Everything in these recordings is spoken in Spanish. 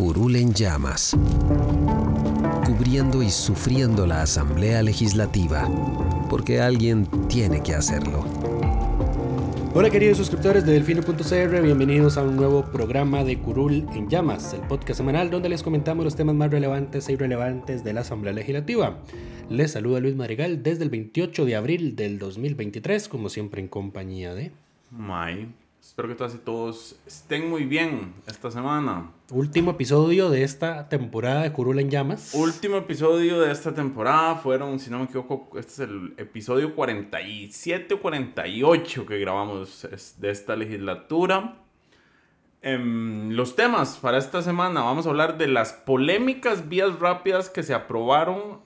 Curul en llamas, cubriendo y sufriendo la Asamblea Legislativa, porque alguien tiene que hacerlo. Hola queridos suscriptores de Delfino.cr, bienvenidos a un nuevo programa de Curul en Llamas, el podcast semanal donde les comentamos los temas más relevantes e irrelevantes de la Asamblea Legislativa. Les saluda Luis Madrigal desde el 28 de abril del 2023, como siempre en compañía de... May, espero que todas y todos estén muy bien esta semana. Último episodio de esta temporada de Curul en Llamas. Último episodio de esta temporada fueron, si no me equivoco, este es el episodio 47 o 48 que grabamos de esta legislatura. Em, los temas para esta semana, vamos a hablar de las polémicas vías rápidas que se aprobaron.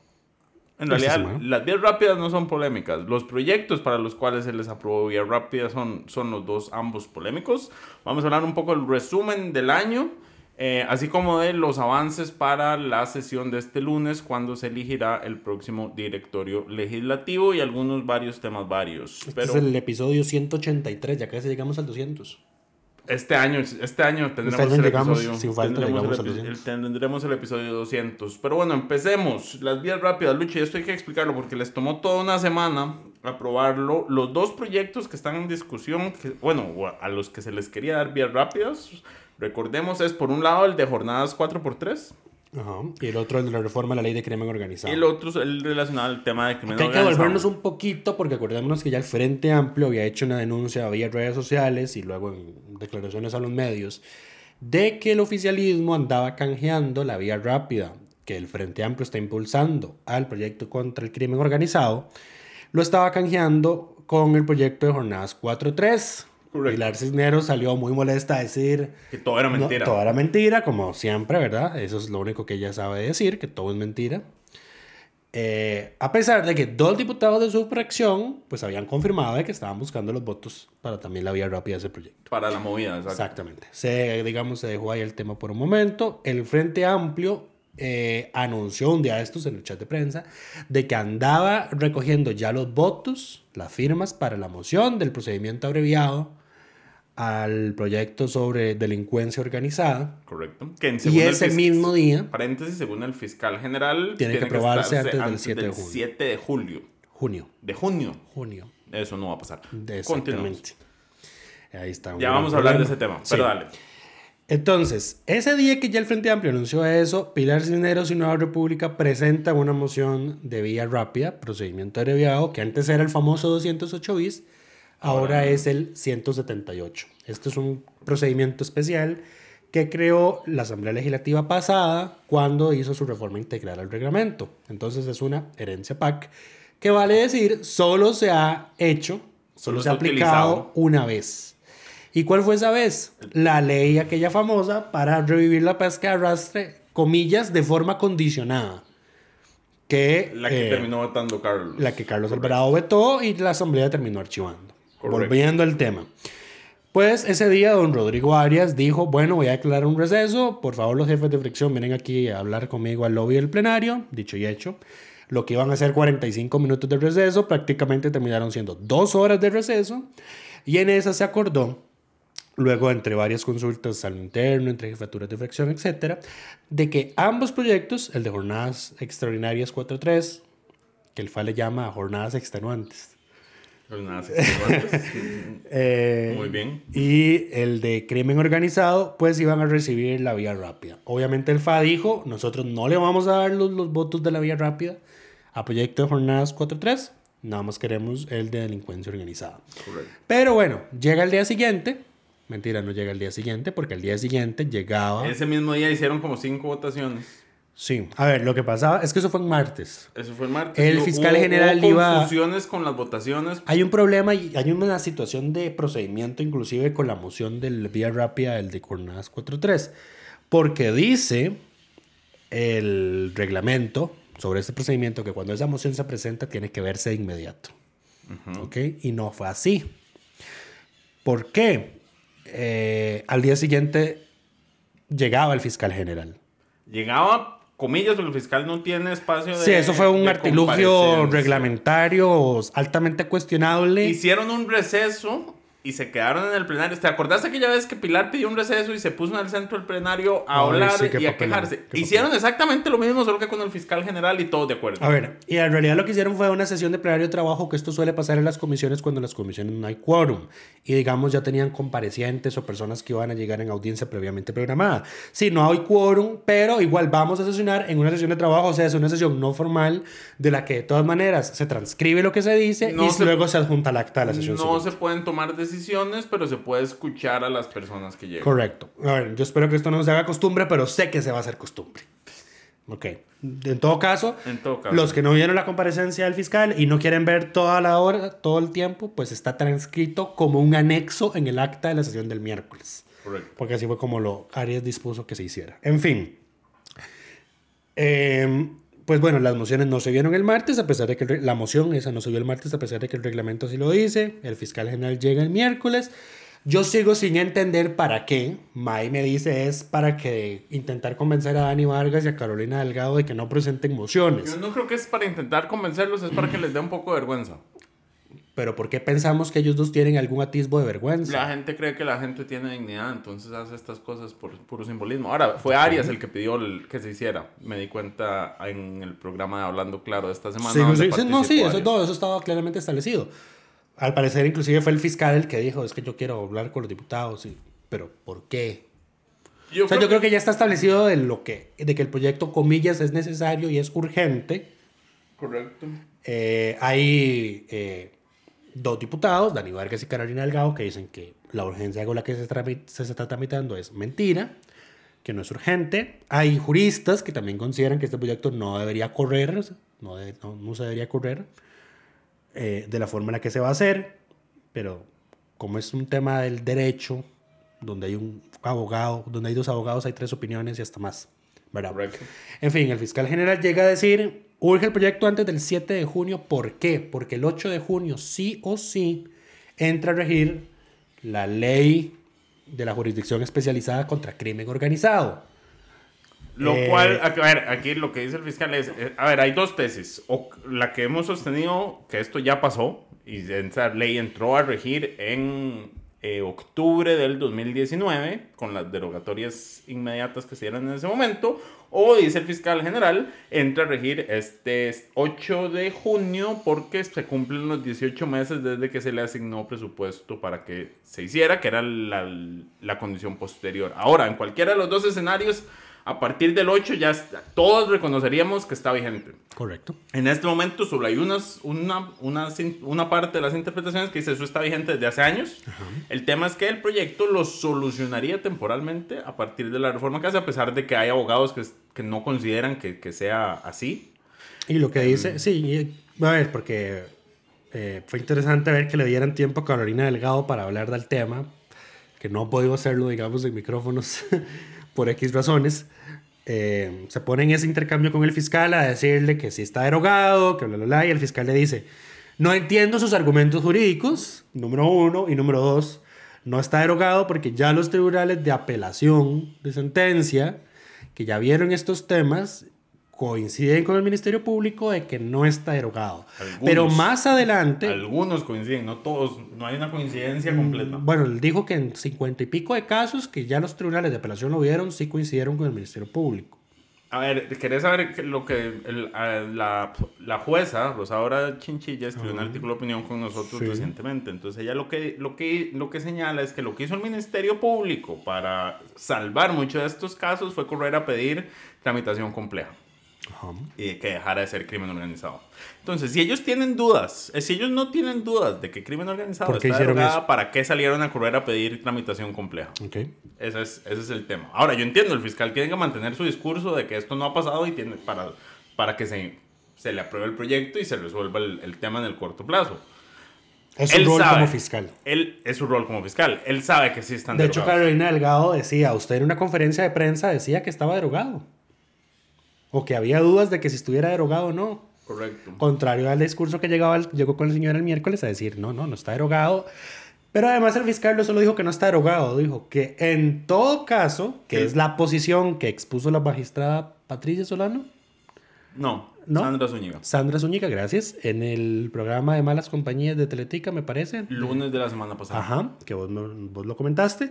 En realidad, las vías rápidas no son polémicas. Los proyectos para los cuales se les aprobó vías rápidas son, son los dos, ambos polémicos. Vamos a hablar un poco del resumen del año eh, así como de los avances para la sesión de este lunes cuando se elegirá el próximo directorio legislativo y algunos varios temas varios. Este es el episodio 183, ya casi llegamos al 200. Este año, este año tendremos el episodio. Sin falta, tendremos, el, tendremos el episodio 200. Pero bueno, empecemos. Las vías rápidas, Luchi, esto hay que explicarlo porque les tomó toda una semana aprobarlo. Los dos proyectos que están en discusión, que, bueno, a los que se les quería dar vías rápidas, Recordemos, es por un lado el de jornadas 4x3. Ajá. Y el otro el de la reforma de la ley de crimen organizado. Y el otro es el relacionado al tema de crimen organizado. Hay que volvernos un poquito porque acordémonos que ya el Frente Amplio había hecho una denuncia vía redes sociales y luego en declaraciones a los medios de que el oficialismo andaba canjeando la vía rápida que el Frente Amplio está impulsando al proyecto contra el crimen organizado, lo estaba canjeando con el proyecto de jornadas 4-3 Pilar Cisneros salió muy molesta a decir que todo era mentira. todo era mentira, como siempre, ¿verdad? Eso es lo único que ella sabe decir, que todo es mentira. Eh, a pesar de que dos diputados de su fracción pues habían confirmado de que estaban buscando los votos para también la vía rápida de ese proyecto. Para la movida, exactamente. Se, digamos, se dejó ahí el tema por un momento. El Frente Amplio eh, anunció un día estos en el chat de prensa de que andaba recogiendo ya los votos, las firmas para la moción del procedimiento abreviado al proyecto sobre delincuencia organizada. Correcto. y ese mismo día. Paréntesis, según el fiscal general. Tiene, que aprobarse antes, del 7 de julio. 7 de julio. Junio. De junio. Junio. Eso no va a pasar. Exactamente. Ahí está. Ya vamos a hablar de ese tema, pero dale. Entonces, ese día que ya el Frente Amplio anunció eso, Pilar Cisneros y Nueva República presentan una moción de vía rápida, procedimiento abreviado, que antes era el famoso 208 bis, ahora es el 178. Este es un procedimiento especial que creó la Asamblea Legislativa pasada cuando hizo su reforma integral al reglamento. Entonces es una herencia PAC que vale decir solo se ha hecho, solo, se ha aplicado una vez. ¿Y cuál fue esa vez? La ley aquella famosa para revivir la pesca de arrastre, comillas, de forma condicionada. Que, la que eh, terminó votando Carlos. La que Carlos Alvarado vetó y la Asamblea terminó archivando. Volviendo al tema. Pues ese día don Rodrigo Arias dijo, bueno, voy a declarar un receso, por favor los jefes de fricción vienen aquí a hablar conmigo al lobby del plenario, dicho y hecho. Lo que iban a ser 45 minutos de receso, prácticamente terminaron siendo dos horas de receso, y en esa se acordó, luego entre varias consultas al interno, entre jefaturas de fracción, etcétera, de que ambos proyectos, el de jornadas extraordinarias 4.3, que el FA le llama jornadas extenuantes, eh, Muy bien. Y el de crimen organizado, pues iban a recibir la vía rápida. Obviamente el FA dijo, nosotros no le vamos a dar los, los votos de la vía rápida a proyecto de jornadas 4-3, Nada más queremos el de delincuencia organizada. Pero bueno, llega el día siguiente. Mentira, no llega el día siguiente, porque el día siguiente llegaba. Ese mismo día hicieron como cinco votaciones. Sí, a ver, lo que pasaba es que eso fue en martes. Eso fue el martes. El fiscal hubo- general hubo iba- confusiones con las votaciones. Hay un problema y hay una situación de procedimiento, inclusive con la moción del vía rápida, el de Jornadas 4.3, porque dice el reglamento sobre este procedimiento que cuando esa moción se presenta tiene que verse de inmediato. ¿Ok? Y no fue así. ¿Por qué? Eh, al día siguiente llegaba el fiscal general. Llegaba, comillas, porque el fiscal no tiene espacio de. Sí, eso fue un artilugio reglamentario altamente cuestionable. Hicieron un receso y se quedaron en el plenario. ¿Te acordaste aquella vez que Pilar pidió un receso y se puso en el centro del plenario a Ay, hablar sí, y a quejarse? Hicieron exactamente lo mismo, solo que con el fiscal general y todos de acuerdo. A ver, y en realidad lo que hicieron fue una sesión de plenario de trabajo, que esto suele pasar en las comisiones cuando en las comisiones no hay quórum. Y digamos, ya tenían comparecientes o personas que iban a llegar en audiencia previamente programada. Sí, no hay quórum, pero igual vamos a sesionar en una sesión de trabajo, o sea, es una sesión no formal de la que de todas maneras se transcribe lo que se dice No y se- luego se adjunta al acta de la sesión. No siguiente. se pueden tomar decisiones, pero se puede escuchar a las personas que llegan. Correcto. A ver, yo espero que esto no se haga costumbre, pero sé que se va a hacer costumbre. Ok. En todo caso, En todo caso. los que no vieron la comparecencia del fiscal y no quieren ver toda la hora, todo el tiempo, pues está transcrito como un anexo en el acta de la sesión del miércoles. Correcto. Porque así fue como lo Arias dispuso que se hiciera. En fin. Eh, pues bueno, las mociones no se vieron el martes, a pesar de que la moción esa no se vio el martes, a pesar de que el reglamento así lo dice. El fiscal general llega el miércoles. Yo sigo sin entender para qué. May me dice es para que intentar convencer a Dani Vargas y a Carolina Delgado de que no presenten mociones. Yo no creo que es para intentar convencerlos, es para que les dé un poco de vergüenza. Pero ¿por qué pensamos que ellos dos tienen algún atisbo de vergüenza? La gente cree que la gente tiene dignidad, entonces hace estas cosas por puro simbolismo. Ahora, fue Arias el que pidió el- que se hiciera. Me di cuenta en el programa de Hablando Claro de esta semana. Sí, donde sí, sí, no, sí, eso, todo eso estaba claramente establecido. Al parecer, inclusive fue el fiscal el que dijo, es que yo quiero hablar con los diputados, y, pero ¿por qué? Yo o sea, creo yo creo que ya está establecido de, lo que, de que el proyecto, comillas, es necesario y es urgente. Correcto. Eh, hay eh, dos diputados, Dani Vargas y Carolina Delgado, que dicen que la urgencia con la que se, se está tramitando es mentira, que no es urgente. Hay juristas que también consideran que este proyecto no debería correr, no, de- no, no se debería correr eh, de la forma en la que se va a hacer, pero como es un tema del derecho, donde hay un abogado, donde hay dos abogados, hay tres opiniones y hasta más. ¿verdad? Correcto. En fin, el fiscal general llega a decir, urge el proyecto antes del 7 de junio. ¿Por qué? Porque el 8 de junio sí o sí entra a regir la ley de la jurisdicción especializada contra crimen organizado. Lo Eh, cual, a ver, aquí lo que dice el fiscal es, eh, a ver, hay dos tesis. O la que hemos sostenido, que esto ya pasó, y esa ley entró a regir en eh, octubre del 2019, con las derogatorias inmediatas que se dieron en ese momento, o dice el fiscal general, entra a regir este 8 de junio porque se cumplen los 18 meses desde que se le asignó presupuesto para que se hiciera, que era la, la condición posterior. Ahora, en cualquiera de los dos escenarios, a partir del 8 ya está- todos reconoceríamos que está vigente. Correcto. En este momento solo hay unas, una, una, parte de las interpretaciones que dice eso está vigente desde hace años. El tema es que el proyecto lo solucionaría temporalmente a partir de la reforma que hace, a pesar de que hay abogados que, que no consideran que, que sea así. Y lo que dice, sí, a ver, porque eh, fue interesante ver que le dieran tiempo a Carolina Delgado para hablar del tema, que no ha podido hacerlo, digamos, en micrófonos por X razones. Eh, se pone en ese intercambio con el fiscal a decirle que sí está derogado, que bla, bla, bla, y el fiscal le dice, no entiendo sus argumentos jurídicos, número uno, y número dos, no está derogado porque ya los tribunales de apelación de sentencia, que ya vieron estos temas, coinciden con el Ministerio Público de que no está derogado. Algunos. Pero más adelante, Algunos coinciden, no todos, no hay una coincidencia completa. bueno, él dijo que en cincuenta y pico de casos que ya los tribunales de apelación lo vieron, sí coincidieron con el Ministerio Público. A ver, ¿querés saber lo que el- la, la jueza, Rosaura Chinchilla, escribió un artículo de opinión con nosotros Sí. recientemente? Entonces ella lo que, lo, que, lo que señala es que lo que hizo el Ministerio Público para salvar muchos de estos casos fue correr a pedir tramitación compleja. Y que dejara de ser crimen organizado. Entonces, si ellos tienen dudas, eh, si ellos no tienen dudas de que crimen organizado ¿Por qué está hicieron derogada, eso? ¿para qué salieron a correr a pedir tramitación compleja? Ok. Ese es, ese es el tema. Ahora, yo entiendo, el fiscal tiene que mantener su discurso de que esto no ha pasado y tiene para, para que se, se le apruebe el proyecto y se resuelva el, el tema en el corto plazo. Es su Él rol sabe. como fiscal. Él es su rol como fiscal. Él sabe que sí están De hecho, derogados. Carolina Delgado decía, usted en una conferencia de prensa decía que estaba derogado. O que había dudas de que si estuviera derogado o no. Correcto. Contrario al discurso que llegaba, llegó con el señor el miércoles a decir, no, no, no está derogado. Pero además el fiscal no solo dijo que no está derogado, dijo que en todo caso, que Sí. es la posición que expuso la magistrada Patricia Solano, No, ¿No? Sandra Zúñiga. Sandra Zúñiga, gracias, en el programa de Malas Compañías de Teletica, me parece. Lunes de la semana pasada. Ajá, que vos, no- vos lo comentaste,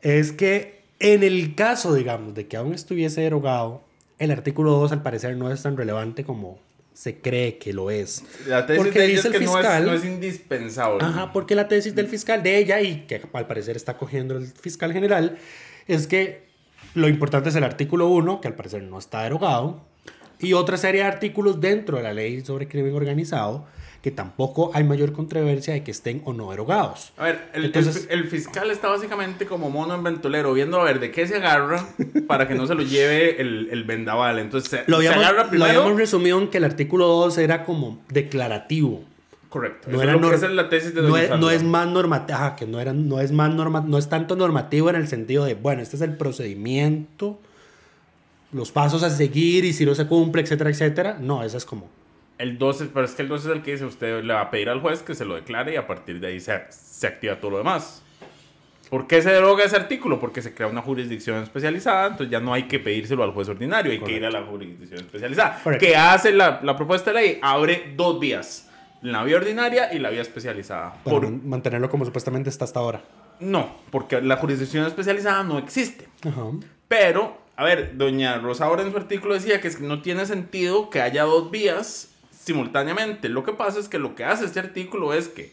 es que en el caso, digamos, de que aún estuviese derogado, el artículo 2 al parecer no es tan relevante como se cree que lo es. La tesis Porque de ella dice es el que no es, fiscal- no es indispensable. Ajá, porque la tesis del fiscal de ella, y que al parecer está cogiendo el fiscal general, es que lo importante es el artículo 1, que al parecer no está derogado, y otra serie de artículos dentro de la ley sobre crimen organizado, que tampoco hay mayor controversia de que estén o no derogados. A ver, el, Entonces- fiscal está básicamente como mono en ventolero, viendo a ver de qué se agarra para que no se lo lleve el, el vendaval. Entonces, se, Lo se habíamos, agarra lo habíamos resumido en que el artículo 2 era como declarativo. Correcto. No, era es lo que nor- es la tesis de no, Doña es, no Sandra. es más normativo, que no, era, no, es más norma, no es tanto normativo en el sentido de, bueno, este es el procedimiento, los pasos a seguir y si no se cumple, etcétera, etcétera. No, eso es como... El 12, pero es que el 12 es el que dice usted le va a pedir al juez que se lo declare y a partir de ahí se, se activa todo lo demás. ¿Por qué se deroga ese artículo? Porque se crea una jurisdicción especializada, entonces ya no hay que pedírselo al juez ordinario, hay que ir a la jurisdicción especializada. Correcto. ¿Qué hace la, la propuesta de ley? Abre dos vías, la vía ordinaria y la vía especializada. para Por- man- mantenerlo como supuestamente está hasta ahora. no, porque la jurisdicción especializada no existe. Ajá. Pero, a ver, doña Rosa ahora en su artículo decía que que no tiene sentido que haya dos vías simultáneamente. Lo que pasa es que lo que hace este artículo es que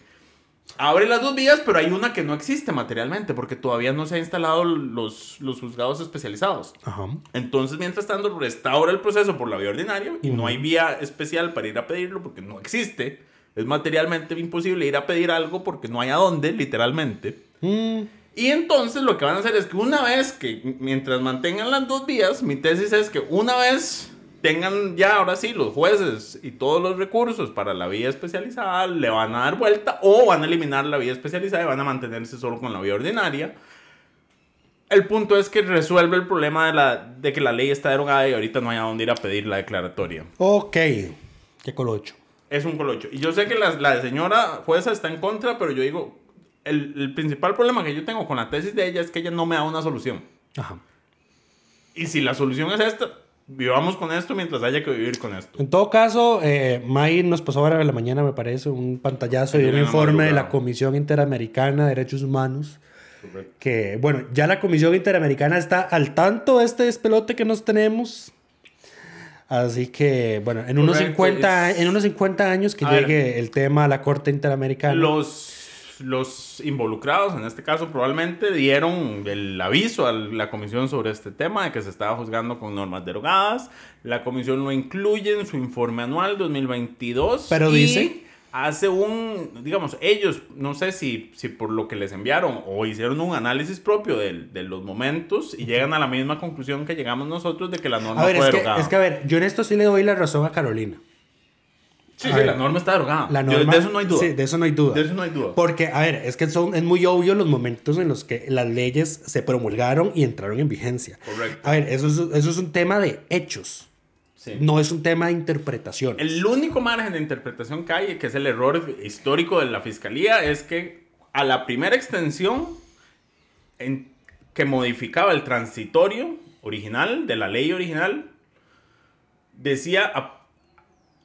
abre las dos vías, pero hay una que no existe materialmente porque todavía no se han instalado los, los juzgados especializados. Ajá. Entonces, mientras tanto, restaura el proceso por la vía ordinaria y no hay vía especial para ir a pedirlo porque no existe. Es materialmente imposible ir a pedir algo porque no hay a dónde, literalmente. Mm, Y entonces lo que van a hacer es que una vez que, mientras mantengan las dos vías, mi tesis es que una vez tengan ya ahora sí los jueces y todos los recursos para la vía especializada, le van a dar vuelta o van a eliminar la vía especializada y van a mantenerse solo con la vía ordinaria. El punto es que resuelve el problema de, la, de que la ley está derogada y ahorita no hay a dónde ir a pedir la declaratoria. ok. Qué colocho. Es un colocho. Y yo sé que la, la señora jueza está en contra, pero yo digo, el, el principal problema que yo tengo con la tesis de ella es que ella no me da una solución. Ajá. Y si la solución es esta, vivamos con esto mientras haya que vivir con esto. En todo caso, eh, May nos pasó ahora en la mañana, me parece, un pantallazo y un informe de la. Comisión Interamericana de Derechos Humanos. Que, bueno, ya la Comisión Interamericana está al tanto de este despelote que nos tenemos. Así que, bueno, en unos, Correcto, 50, es- en unos 50 años que A ver. llegue el tema a la Corte Interamericana. Los, los involucrados, en este caso probablemente, dieron el aviso a la comisión sobre este tema de que se estaba juzgando con normas derogadas. La comisión lo incluye en su informe anual 2022. Pero y dice- Hace un, digamos, ellos, no sé si, si por lo que les enviaron o hicieron un análisis propio de, de los momentos y llegan a la misma conclusión que llegamos nosotros de que la norma a ver, fue es que, derogada. es que, a ver, yo en esto sí le doy la razón a Carolina. Sí, sí, la norma está derogada. La Yo- norma, de eso no hay duda. Sí, de eso no hay duda. De eso no hay duda. Porque, a ver, es que son, es muy obvio los momentos en los que las leyes se promulgaron y entraron en vigencia. Correcto. A ver, eso es, eso es un tema de hechos, Sí. no es un tema de interpretación. El único margen de interpretación que hay, que es el error histórico de la fiscalía, es que a la primera extensión en- que modificaba el transitorio original, de la ley original, decía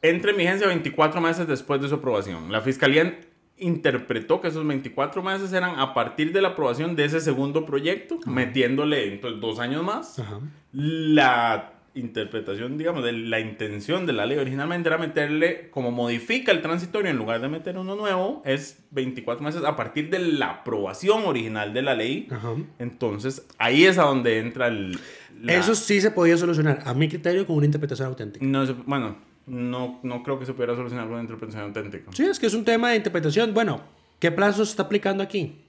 a- entre en vigencia 24 meses después de su aprobación. La fiscalía interpretó que esos 24 meses eran a partir de la aprobación de ese segundo proyecto, metiéndole entonces dos años más. Ajá. La interpretación, digamos, de la intención de la ley originalmente era meterle, como modifica el transitorio en lugar de meter uno nuevo, es 24 meses a partir de la aprobación original de la ley. Ajá. Entonces, ahí es a donde entra el... la- Eso sí se podía solucionar, a mi criterio, con una interpretación auténtica. No, bueno, no, no creo que se pudiera solucionar con una interpretación auténtica. Sí, es que es un tema de interpretación. Bueno, ¿qué plazo se está aplicando aquí?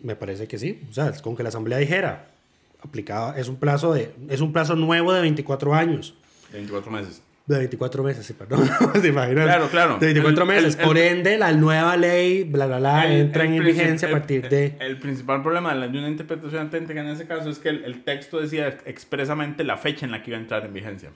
Me parece que sí. O sea, es con que la Asamblea dijera, aplicado, es un plazo de, es un plazo nuevo de 24 años. 24 meses. De 24 meses, sí, perdón. ¿Te imaginas? Claro, claro. De 24 El- meses. el- Por el- ende, la nueva ley, bla, bla, bla, entra en vigencia a partir de... El, principal problema de, la- de una interpretación auténtica en ese caso es que el, texto decía expresamente la fecha en la que iba a entrar en vigencia.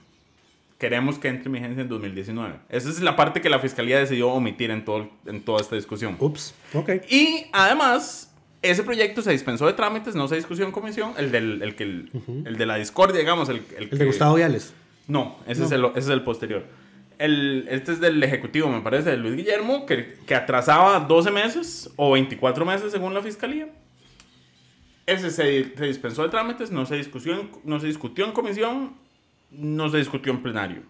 Queremos que entre en vigencia en 2019. Esa es la parte que la fiscalía decidió omitir en, todo, en toda esta discusión. Ups, ok. Y además, ese proyecto se dispensó de trámites, no se discutió en comisión. El, del, el, que el, el de la discordia, digamos. El, el El que- de Gustavo Viales. No, ese, Es el, ese es el posterior. El, este es del Ejecutivo, me parece, de Luis Guillermo, que, que atrasaba 12 meses o 24 meses según la Fiscalía. Ese se, se dispensó de trámites, no se, discutió en, no se discutió en comisión, no se discutió en plenario.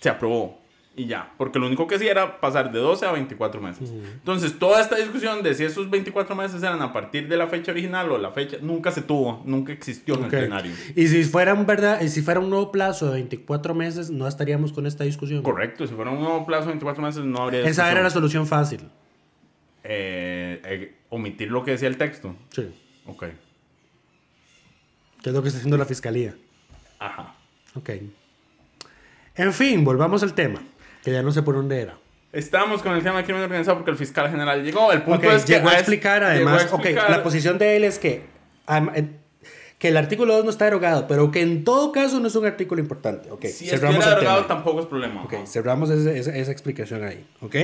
Se aprobó y ya, porque lo único que hacía era pasar de 12 a 24 meses. Entonces, toda esta discusión de si esos 24 meses eran a partir de la fecha original o la fecha, nunca se tuvo, nunca existió en el plenario. Y si fuera un verdad, y si fuera un nuevo plazo de 24 meses, no estaríamos con esta discusión. Correcto, si fuera un nuevo plazo de 24 meses no habría Esa era la solución fácil. Eh, eh, omitir lo que decía el texto. Sí. Ok. Que es lo que está haciendo la fiscalía. Ajá. Ok. En fin, volvamos al tema. Que ya no sé por dónde era. Estamos con el tema del crimen organizado porque el fiscal general llegó. El punto Ok, es que llegó a es- explicar llegó a además. explicar- Ok, la posición de él es que. eh, que el artículo 2 no está derogado, pero que en todo caso no es un artículo importante. Ok, Si cerramos el tema. derogado tampoco es problema. Ok, cerramos ese- esa, esa explicación ahí. Ok.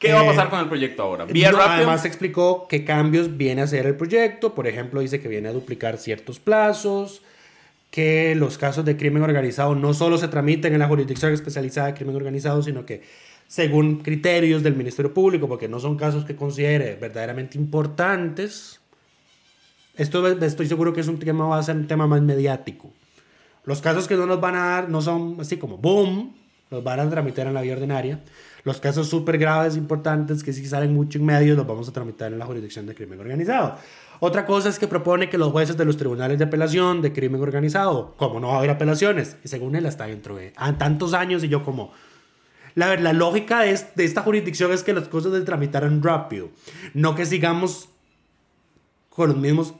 ¿Qué va a Eh, pasar con el proyecto ahora? Vía No, rápido. Además explicó qué cambios viene a hacer el proyecto. Por ejemplo, dice que viene a duplicar ciertos plazos, que los casos de crimen organizado no solo se tramiten en la jurisdicción especializada de crimen organizado, sino que según criterios del Ministerio Público, porque no son casos que considere verdaderamente importantes. Esto estoy seguro que es un tema, va a ser un tema más mediático. Los casos que no nos van a dar no son así como boom, los van a tramitar en la vía ordinaria. Los casos súper graves, importantes, que sí salen mucho en medios, los vamos a tramitar en la jurisdicción de crimen organizado. Otra cosa es que propone que los jueces de los tribunales de apelación de crimen organizado, como no va a haber apelaciones, y según él hasta dentro de ah, tantos años, y yo como... La, la lógica de, es- de esta jurisdicción es que las cosas se tramitaran rápido, no que sigamos con los mismos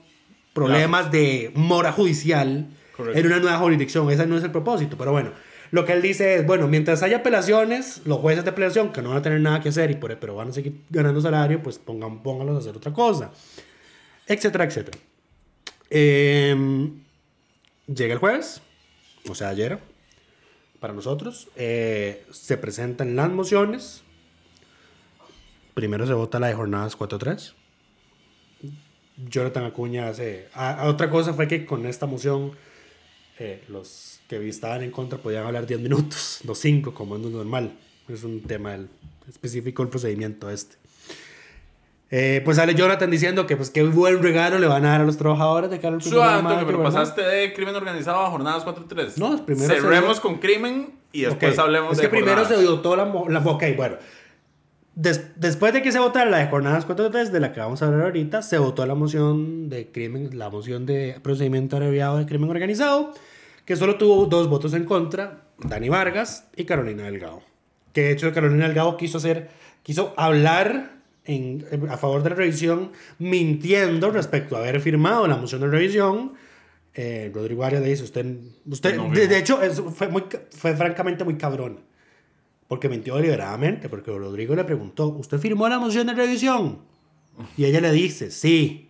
problemas de mora judicial Correcto. en una nueva jurisdicción. Ese no es el propósito. Pero bueno, lo que él dice es, bueno, mientras haya apelaciones, los jueces de apelación que no van a tener nada que hacer y por, pero van a seguir ganando salario, pues pongan, pónganlos a hacer otra cosa. Etcétera, etcétera. Em, llega el jueves, o sea, ayer, para nosotros. eh, se presentan las mociones. Primero se vota la de jornadas 4-3. Jonathan Acuña hace... a- a otra cosa fue que con esta moción eh, los que estaban en contra podían hablar 10 minutos, no 5 como es normal. Es un tema específico del procedimiento este. Eh, pues sale Jonathan diciendo que pues qué buen regalo le van a dar a los trabajadores de cara al primero Suave, mayo, pero ¿verdad? pasaste de crimen organizado a jornadas 4-3. No, primero Cerremos con crimen y después Ok, hablemos es de que primero jornadas. se votó la, la ok bueno Des- después de que se votara la de jornadas 4.3 de la que vamos a hablar ahorita se votó la moción de crimen la moción de procedimiento abreviado de crimen organizado que solo tuvo dos votos en contra Dani Vargas y Carolina Delgado que de hecho Carolina Delgado quiso hacer quiso hablar en, en- a favor de la revisión mintiendo respecto a haber firmado la moción de revisión eh, Rodrigo Arias le dice usted usted No de, de hecho eso fue muy fue francamente muy cabrón porque mintió deliberadamente, porque Rodrigo le preguntó, ¿usted firmó la moción de revisión? Y ella le dice, sí.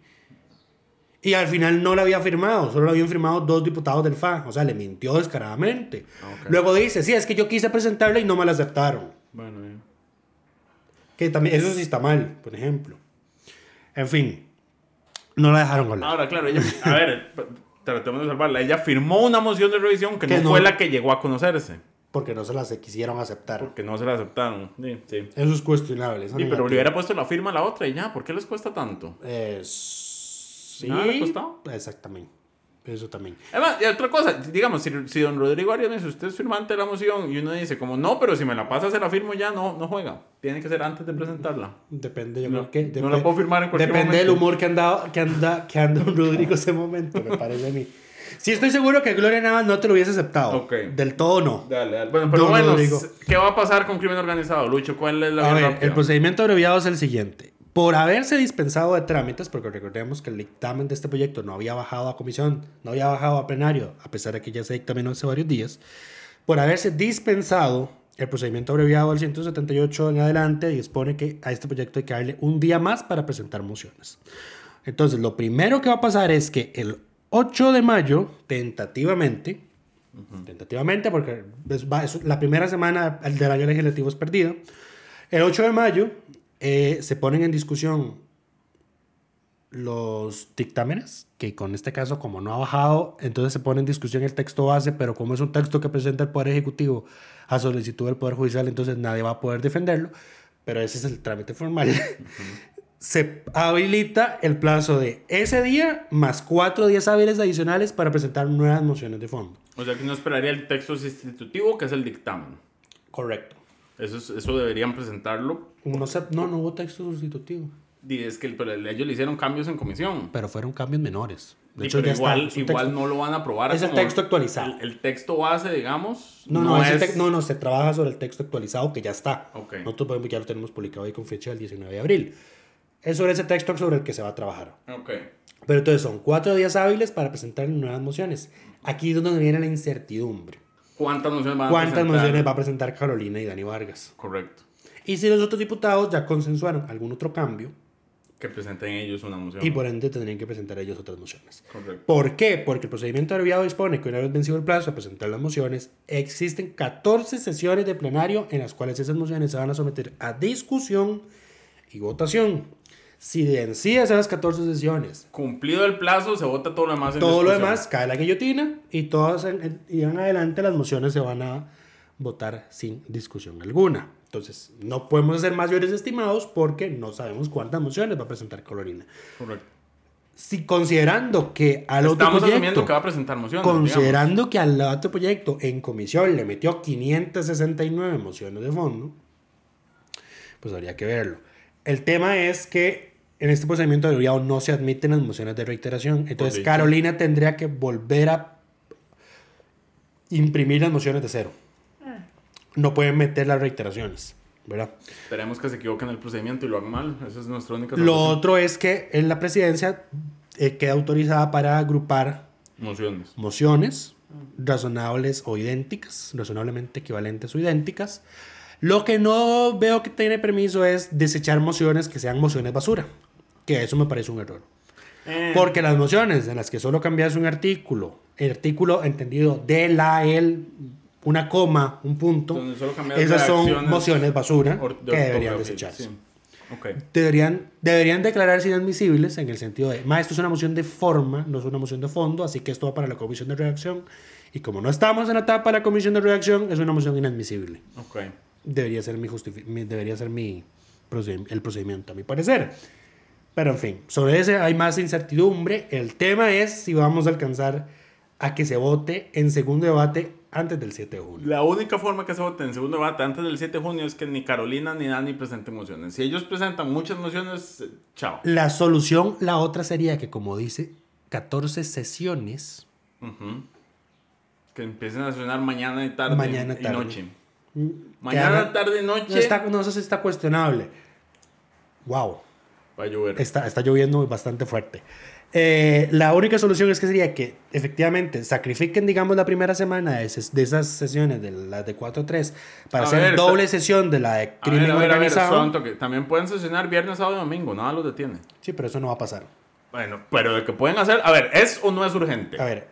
Y al final no la había firmado, solo la habían firmado dos diputados del FA, o sea, le mintió descaradamente. Ok. Luego dice, sí, es que yo quise presentarla y no me la aceptaron. Bueno, bien. Que también, eso sí está mal, por ejemplo. En fin, no la dejaron hablar. Ahora, claro, ella, a ver, tratemos de salvarla. Ella firmó una moción de revisión que, Que no, no. fue la que llegó a conocerse, Porque no se las quisieron aceptar. porque no se la aceptaron. Sí, sí. Eso es cuestionable. eso Sí, pero le hubiera puesto la firma a la otra y ya, ¿por qué les cuesta tanto? Es- Sí, Nada le costaba. exactamente. Eso también. Además, y otra cosa, digamos, si, si don Rodrigo Arias me dice, usted es firmante de la moción, y uno dice, como, no, pero si me la pasa, se la firmo ya, no, no juega. Tiene que ser antes de presentarla. Depende, yo No, creo que. no la puedo firmar en cualquier Depende del momento. humor que anda, que anda, que anda don Rodrigo ese momento, me parece a mí. Sí, estoy seguro que Gloria Navas no te lo hubiese aceptado. Ok. Del todo no. Dale, dale. Bueno, pero bueno. ¿qué va a pasar con crimen organizado, Lucho? ¿Cuál es la A ver, el procedimiento abreviado es el siguiente. Por haberse dispensado de trámites, porque recordemos que el dictamen de este proyecto no había bajado a comisión, no había bajado a plenario, a pesar de que ya se dictaminó hace varios días, por haberse dispensado el procedimiento abreviado del 178 en adelante, dispone que a este proyecto hay que darle un día más para presentar mociones. Entonces, lo primero que va a pasar es que el 8 de mayo, tentativamente, tentativamente, porque es- va- es la primera semana del año legislativo es perdida, el 8 de mayo eh, se ponen en discusión los dictámenes, que con este caso como no ha bajado, entonces se pone en discusión el texto base, pero como es un texto que presenta el Poder Ejecutivo a solicitud del Poder Judicial, entonces nadie va a poder defenderlo, pero ese es el trámite formal. Se habilita el plazo de ese día más cuatro días hábiles adicionales para presentar nuevas mociones de fondo. O sea, que no esperaría el texto sustitutivo, que es el dictamen. Correcto. Eso, es- eso deberían presentarlo. No, se- no, no hubo texto sustitutivo, Y es que pero ellos le hicieron cambios en comisión. pero fueron cambios menores. De Y hecho, ya igual, está. igual texto- no lo van a aprobar. Es el texto actualizado. El, el texto base, digamos. No, no, ese es- no, no, se trabaja sobre el texto actualizado que ya está. Ok. Nosotros podemos- ya lo tenemos publicado ahí con fecha del 19 de abril. Es sobre ese texto sobre el que se va a trabajar. Ok. Pero entonces son cuatro días hábiles para presentar nuevas mociones. Aquí es donde viene la incertidumbre. ¿Cuántas mociones van a ¿Cuántas presentar? mociones va a presentar Carolina y Dani Vargas? Correcto. Y si los otros diputados ya consensuaron algún otro cambio Que presenten ellos una moción. y por ende tendrían que presentar ellos otras mociones. Correcto. ¿Por qué? Porque el procedimiento abreviado dispone que una vez vencido el plazo de presentar las mociones, existen 14 sesiones de plenario en las cuales esas mociones se van a someter a discusión y votación. Si vencidas esas 14 sesiones, Cumplido el plazo, se vota todo lo demás en todo lo demás cae la guillotina y todas en adelante las mociones se van a votar sin discusión alguna. Entonces, no podemos hacer mayores estimados porque no sabemos cuántas mociones va a presentar Carolina. Correcto. Si considerando que al otro Estamos proyecto, asumiendo que va a presentar mociones. Considerando que al otro proyecto en comisión le metió 569 mociones de fondo, pues habría que verlo. El tema es que en este procedimiento de abreviado no se admiten las mociones de reiteración. Entonces. Carolina tendría que volver a imprimir las mociones de cero. No pueden meter las reiteraciones, ¿verdad? Esperemos que se equivoquen en el procedimiento y lo hagan mal. Esa es nuestra única Lo otro es que en la presidencia eh, queda autorizada para agrupar Mociones. mociones razonables o idénticas, razonablemente equivalentes o idénticas. Lo que no veo que tiene permiso es desechar mociones que sean mociones basura, que eso me parece un error. Eh, Porque las mociones en las que solo cambias un artículo, el artículo entendido de la, el, una coma, un punto, esas son mociones basura de que deberían desecharse. sí. Ok. Deberían, deberían declararse inadmisibles en el sentido de, ma, esto es una moción de forma, no es una moción de fondo, así que esto va para la comisión de redacción. Y como no estamos en la etapa de la comisión de redacción, es una moción inadmisible. Ok. Debería ser mi, mi- debería ser mi proced- el procedimiento, a mi parecer. Pero en fin, sobre ese hay más incertidumbre. El tema es si vamos a alcanzar a que se vote en segundo debate antes del 7 de junio. La única forma que se vote en segundo debate antes del 7 de junio es que ni Carolina ni Dani presenten mociones. Si ellos presentan muchas mociones, chao. La solución, la otra sería que, como dice, 14 sesiones Ujú. Que empiecen a sonar mañana y tarde Mañana, y tarde. noche. que Mañana, hagan- tarde y noche No, está, no sé si está cuestionable. Wow, va a llover. está, está lloviendo bastante fuerte. Eh, la única solución es que sería que efectivamente sacrifiquen, digamos, la primera semana de, ses- de esas sesiones, de las de 4 a 3, para A hacer ver, doble sesión de la de crimen ver, a ver, a ver, organizado. un toque. También pueden sesionar viernes, sábado y domingo, nada los detiene. Sí, pero eso no va a pasar. Bueno, pero de que pueden hacer, a ver, ¿es o no es urgente? A ver.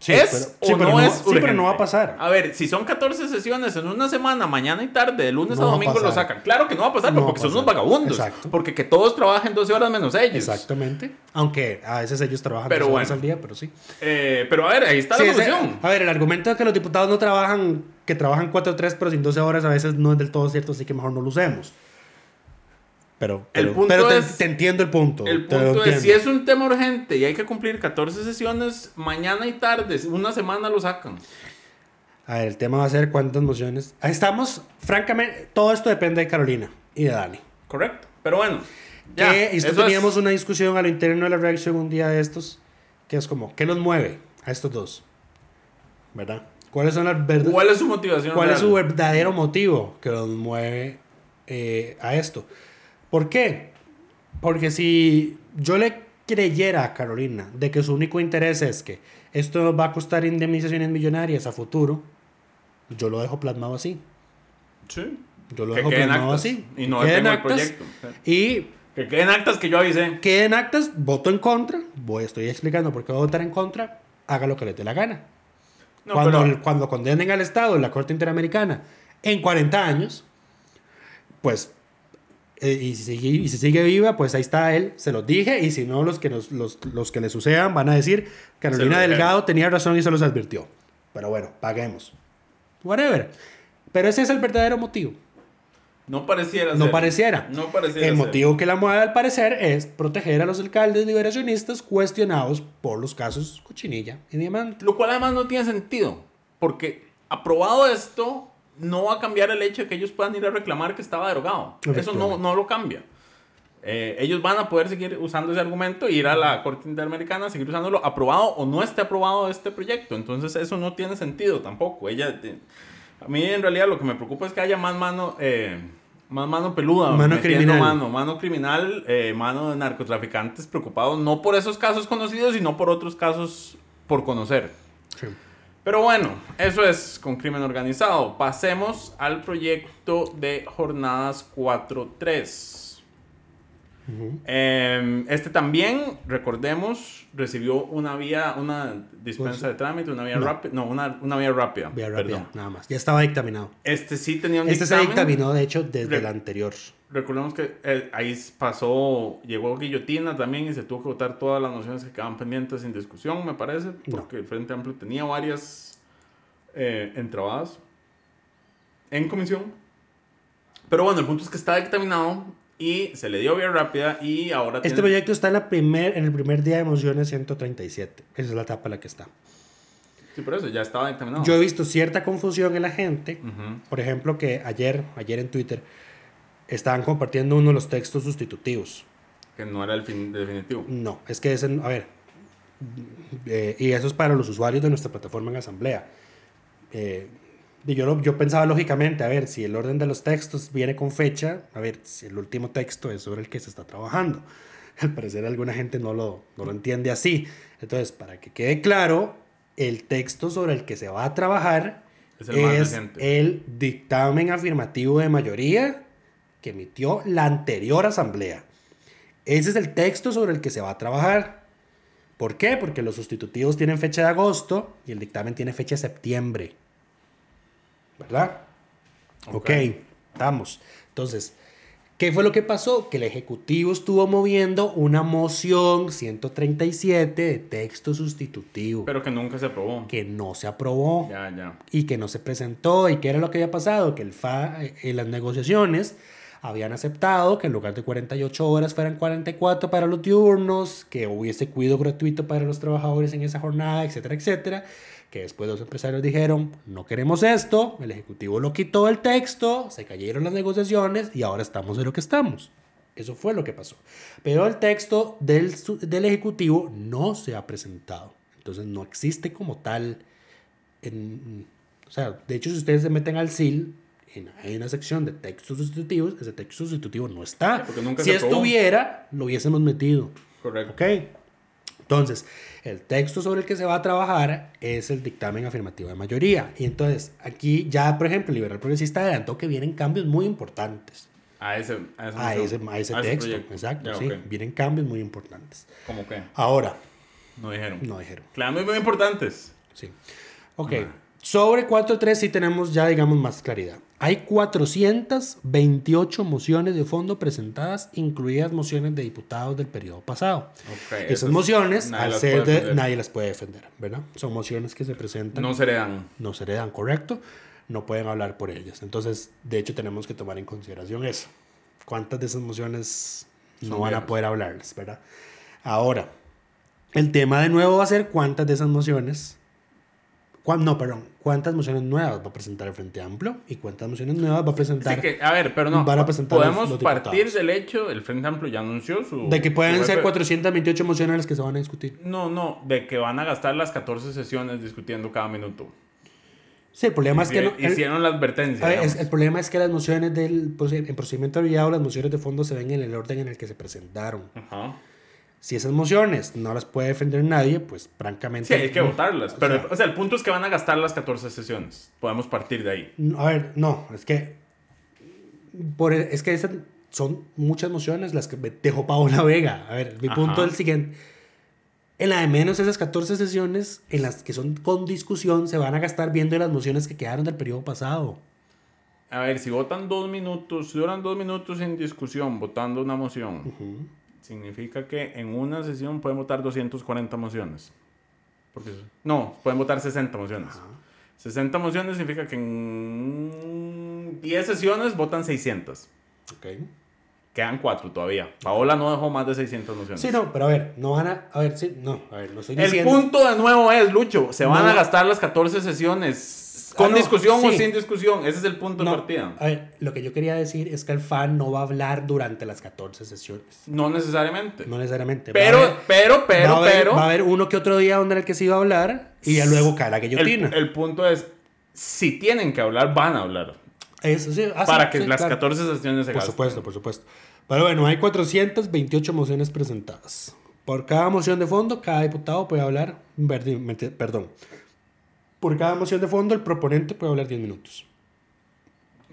Sí, ¿Es pero, o sí, no, es Sí, pero no va a pasar. A ver, si son 14 sesiones en una semana, mañana y tarde, de lunes No a domingo lo sacan. Claro que no va a pasar, No va a porque son unos vagabundos. Exacto. Porque que todos trabajen 12 horas menos ellos. Exactamente. Aunque a veces ellos trabajan Pero dos horas bueno. al día, pero sí. Eh, pero a ver, ahí está Sí, la solución. a ver, el argumento de que los diputados no trabajan, que trabajan 4 3 pero sin 12 horas, a veces no es del todo cierto, así que mejor no lo usemos. Pero, El pero, punto pero te, es- te entiendo el punto. El punto es, si es un tema urgente y hay que cumplir 14 sesiones, mañana y tarde, una semana lo sacan. A ver, el tema va a ser cuántas mociones. Ahí estamos, francamente, todo esto depende de Carolina y de Dani. Correcto. Pero bueno, ya. que esto eso es- teníamos una discusión a lo interno de la reacción un día de estos, que es como, ¿qué los mueve a estos dos? ¿Verdad? ¿Cuáles son las verdes? ¿Cuál es su motivación? ¿Cuál es su real? verdadero motivo que los mueve eh, a esto? ¿Por qué? Porque si yo le creyera a Carolina de que su único interés es que esto nos va a costar indemnizaciones millonarias a futuro, yo lo dejo plasmado así. Sí. Yo lo Que dejo plasmado actas. así. Y no detengo el proyecto. Y Que queden actas que yo avisé. queden actas, voto en contra, voy, estoy explicando por qué voy a votar en contra, haga lo que le dé la gana. No, cuando, pero- cuando condenen al Estado en la Corte Interamericana en 40 años, pues, eh, y, si sigue, y si sigue viva, pues ahí está él, se los dije, y si no, los que, nos- los, los que le sucedan van a decir, Carolina lo Delgado tenía razón y se los advirtió. Pero bueno, paguemos. Whatever. Pero ese es el verdadero motivo. No pareciera No ser. pareciera. No pareciera El ser. motivo que la mueve al parecer es proteger a los alcaldes liberacionistas cuestionados por los casos Cochinilla y Diamante. Lo cual además no tiene sentido. Porque aprobado esto, no va a cambiar el hecho de que ellos puedan ir a reclamar que estaba derogado. Eso no, no lo cambia. Eh, ellos van a poder seguir usando ese argumento ir a la Corte Interamericana seguir usándolo, aprobado o no esté aprobado este proyecto. Entonces eso no tiene sentido tampoco. Ella, eh, a mí en realidad lo que me preocupa es que haya más mano, eh, más mano peluda, Mano criminal. mano, mano criminal, eh, mano de narcotraficantes preocupados no por esos casos conocidos, sino por otros casos por conocer. Sí. Pero bueno, eso es con crimen organizado. Pasemos al proyecto de jornadas 4.3. Eh, este también, recordemos, recibió una vía, una dispensa de trámite, una vía No. rápida, no, una, una vía rápida. Vía rápida, perdón. nada más. Ya estaba dictaminado. Este sí tenía un Este se dictamen. dictaminó, de hecho, desde Re- el anterior. Recordemos que eh, ahí pasó, llegó guillotina también y se tuvo que votar todas las nociones que quedaban pendientes sin discusión, me parece, No. porque el Frente Amplio tenía varias eh, entrabadas en comisión. Pero bueno, el punto es que está dictaminado y se le dio vía rápida y ahora Este tiene- proyecto está en, la primer, en el primer día de mociones 137. Esa es la etapa en la que está. Sí, por eso ya estaba dictaminado. Yo he visto cierta confusión en la gente. Ujú. Por ejemplo, que ayer, ayer en Twitter, estaban compartiendo uno de los textos sustitutivos. Que no era el fin definitivo. No, es que ese, a ver, eh, y eso es para los usuarios de nuestra plataforma en asamblea. Eh, yo, yo pensaba lógicamente, a ver, si el orden de los textos viene con fecha, a ver, si el último texto es sobre el que se está trabajando. Al parecer alguna gente no lo, no lo entiende así. Entonces, para que quede claro, el texto sobre el que se va a trabajar Es el es el dictamen afirmativo de mayoría que emitió la anterior asamblea. Ese es el texto sobre el que se va a trabajar. ¿Por qué? Porque los sustitutivos tienen fecha de agosto y el dictamen tiene fecha de septiembre. ¿Verdad? Ok, Ok. estamos. Entonces, ¿qué fue lo que pasó? Que el Ejecutivo estuvo moviendo una moción 137 de texto sustitutivo Pero que nunca se aprobó. que no se aprobó Ya, ya. y que no se presentó y que era lo que había pasado, que el FA eh, en las negociaciones habían aceptado que en lugar de 48 horas fueran 44 para los diurnos, que hubiese cuido gratuito para los trabajadores en esa jornada, etcétera, etcétera, que después los empresarios dijeron, no queremos esto, el Ejecutivo lo quitó el texto, se cayeron las negociaciones y ahora estamos en lo que estamos. Eso fue lo que pasó. Pero el texto del, del Ejecutivo no se ha presentado. Entonces no existe como tal en- o sea, de hecho, si ustedes se meten al SIL, en, hay una sección de textos sustitutivos, ese texto sustitutivo no está. Porque nunca si se estuviera, lo hubiésemos metido. Correcto. ¿Ok? Entonces, el texto sobre el que se va a trabajar es el dictamen afirmativo de mayoría. Y entonces, aquí ya, por ejemplo, el Liberal Progresista adelantó que vienen cambios muy importantes A ese, a esa a ese, a ese texto. proyecto. Exacto, Ya, sí. Vienen cambios muy importantes. ¿Cómo qué? Ahora, No dijeron. no dijeron. Claro, muy importantes. Sí. Ok. Sobre 4.3 sí tenemos ya, digamos, más claridad. Hay 428 mociones de fondo presentadas, incluidas mociones de diputados del periodo pasado. Ok, Esas mociones, al ser de, nadie las puede defender, ¿verdad? Son mociones que se presentan, No se le dan. no se le dan correcto, no pueden hablar por ellas. Entonces, de hecho, tenemos que tomar en consideración eso. cuántas de esas mociones no Son van a viejas. poder hablarles, ¿verdad? Ahora, el tema de nuevo va a ser cuántas de esas mociones, no, perdón, cuántas mociones nuevas va a presentar el Frente Amplio y cuántas mociones nuevas va a presentar Así que, a ver, pero no. van a presentar los- podemos los partir diputados. del hecho, el Frente Amplio ya anunció su. de que pueden ser jefe- 428 mociones las que se van a discutir. No, no, de que van a gastar las 14 sesiones discutiendo cada minuto. Sí, el problema es que no, el- Hicieron la advertencia. ver, es- el problema es que las mociones del en procedimiento abreviado, las mociones de fondo se ven en el orden en el que se presentaron. Ajá. Si esas mociones no las puede defender nadie, pues francamente... Sí, hay que votarlas. Pero, sea- o sea, el punto es que van a gastar las 14 sesiones. Podemos partir de ahí. A ver, no, es que... Por, es que esas son muchas mociones las que me dejó Paola Vega. A ver, mi Ajá. punto es el siguiente. En la de menos esas 14 sesiones en las que son con discusión se van a gastar viendo las mociones que quedaron del periodo pasado. A ver, si votan dos minutos, si duran dos minutos sin discusión votando una moción, significa que en una sesión pueden votar 240 mociones. Porque, no, pueden votar 60 mociones. 60 mociones significa que en 10 sesiones votan 600. Ok. Quedan 4 todavía. Paola no dejó más de 600 mociones. Sí, no, pero a ver, no van a... A ver, sí, no, a ver, no estoy El diciendo... punto de nuevo es, Lucho, se van No. a gastar las 14 sesiones con Ah, no, discusión o sí. sin discusión. Ese es el punto No, de partida. a ver, lo que yo quería decir es que el fan no va a hablar durante las 14 sesiones. No necesariamente. No necesariamente. Va pero, haber- pero, va pero, haber- pero. Va a haber uno que otro día donde el que se iba a hablar y ya luego cae la el, guillotina. el punto es, si tienen que hablar, van a hablar. Eso sí, ah, sí, para que sí, las claro. 14 sesiones se Por gasten. supuesto, por supuesto. Pero bueno, hay 428 mociones presentadas. Por cada moción de fondo, cada diputado puede hablar, perdón. Por cada moción de fondo, el proponente puede hablar 10 minutos.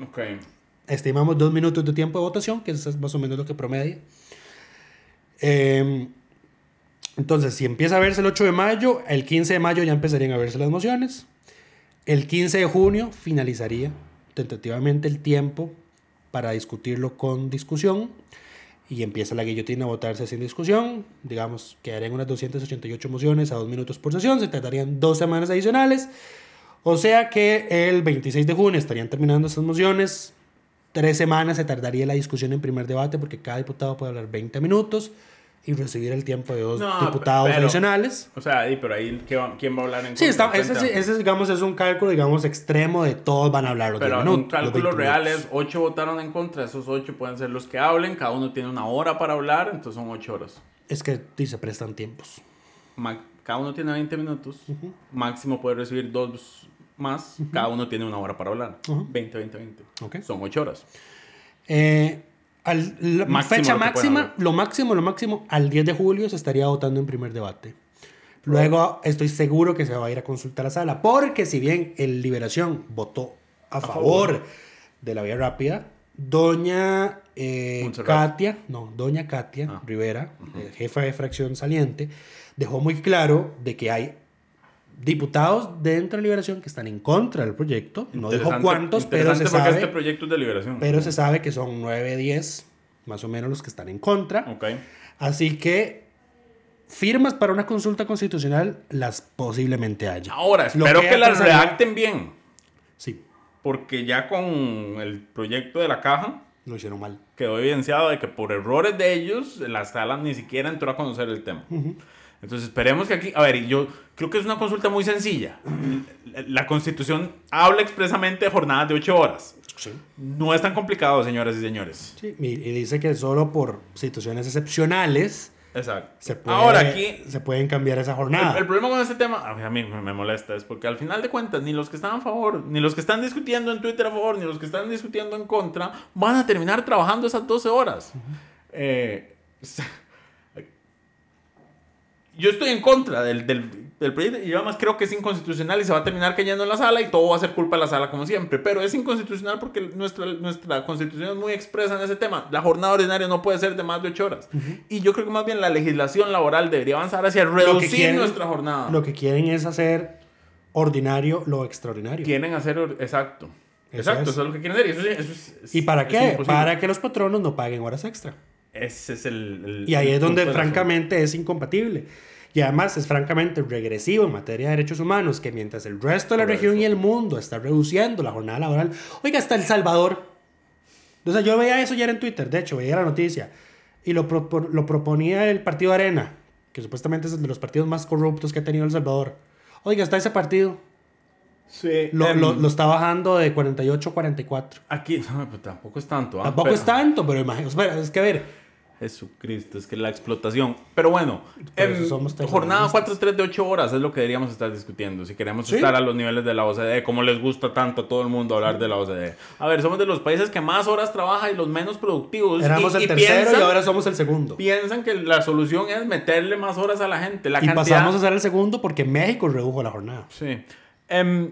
Ok. Estimamos dos minutos de tiempo de votación, que eso es más o menos lo que promedia. Eh, entonces, si empieza a verse el 8 de mayo, el 15 de mayo ya empezarían a verse las mociones. El 15 de junio finalizaría tentativamente el tiempo para discutirlo con discusión y empieza la guillotina a votarse sin discusión. Digamos, quedarían unas 288 mociones a dos minutos por sesión, se tardarían dos semanas adicionales. O sea que el 26 de junio estarían terminando estas mociones. Tres semanas se tardaría la discusión en primer debate porque cada diputado puede hablar 20 minutos y recibir el tiempo de dos No, diputados pero- adicionales. O sea, pero ahí, ¿qué va- ¿quién va a hablar en Sí, contra? está, ese, digamos, es un cálculo, digamos, extremo de todos van a hablar los 10 Pero minutos. un cálculo 20 real es 8 votaron en contra, esos 8 pueden ser los que hablen, cada uno tiene una hora para hablar, entonces son 8 horas. Es que sí, se prestan tiempos. Cada uno tiene 20 minutos, máximo puede recibir dos más, cada uno tiene una hora para hablar. Ujú. 20, 20, 20. Ok. Son 8 horas. Eh, al, la Máximo fecha lo máxima, lo máximo, lo máximo, al 10 de julio se estaría votando en primer debate. Luego estoy seguro que se va a ir a consultar a la sala, porque si bien el Liberación votó a, favor, favor. de la vía rápida, doña eh. Katia, no, doña Katia Ah. Rivera, eh, jefa de fracción saliente, dejó muy claro de que hay diputados dentro de Liberación que están en contra del proyecto. No dijo cuántos, pero se sabe. este proyecto es de liberación. Pero se sabe que son 9, 10, más o menos los que están en contra. Ok. Así que firmas para una consulta constitucional las posiblemente haya. Ahora, espero que que, las pasaría- redacten bien, Sí, porque ya con el proyecto de la caja lo hicieron mal. quedó evidenciado de que por errores de ellos, la sala ni siquiera entró a conocer el tema. Entonces esperemos que aquí, a ver, yo creo que es una consulta muy sencilla. La, constitución habla expresamente de jornadas de 8 horas. Sí. No es tan complicado, señoras y señores. Sí, y dice que solo por situaciones excepcionales Exacto. se, puede- Ahora aquí, se pueden cambiar esa el, jornada. el problema con este tema, a mí- me molesta, es porque al final de cuentas, ni los que están a favor, ni los que están discutiendo en Twitter a favor, ni los que están discutiendo en contra, van a terminar trabajando esas 12 horas. Eh, yo estoy en contra del, del, del proyecto y yo además creo que es inconstitucional y se va a terminar cayendo en la sala y todo va a ser culpa de la sala como siempre. Pero es inconstitucional porque nuestra, nuestra constitución es muy expresa en ese tema. La jornada ordinaria no puede ser de más de 8 horas. Y yo creo que más bien la legislación laboral debería avanzar hacia reducir quieren- nuestra jornada. Lo que quieren es hacer ordinario lo extraordinario. Quieren hacer... Exacto. Eso Exacto, es. eso es lo que quieren hacer. Y, eso, es- eso es- ¿Y para qué? imposible. Para que los patronos no paguen horas extra. Ese es el... el- Y ahí es donde francamente es incompatible. Y además es francamente regresivo en materia de derechos humanos que mientras el resto de la Correcto. región y el mundo está reduciendo la jornada laboral, oiga, hasta El Salvador O sea, yo veía eso ya en Twitter, de hecho, veía la noticia. Y lo, lo proponía el partido Arena, que supuestamente es el de los partidos más corruptos que ha tenido El Salvador. Oiga, está ese partido. Sí. Lo, em, lo- lo está bajando de 48 a 44. Aquí, no, pues tampoco es tanto. ¿ah? Tampoco Pero- es tanto, pero imagínate. Es que a ver, Jesucristo, es que la explotación. Pero bueno, somos jornada terroristas. 4-3 de 8 horas es lo que deberíamos estar discutiendo. Si queremos Sí. estar a los niveles de la OCDE, como les gusta tanto a todo el mundo hablar de la OCDE. A ver, somos de los países que más horas trabaja y los menos productivos. éramos y, el y tercero piensan, y ahora somos el segundo. piensan que la solución es meterle más horas a la gente. La Y cantidad... pasamos a ser el segundo porque México redujo la jornada. Sí. Em,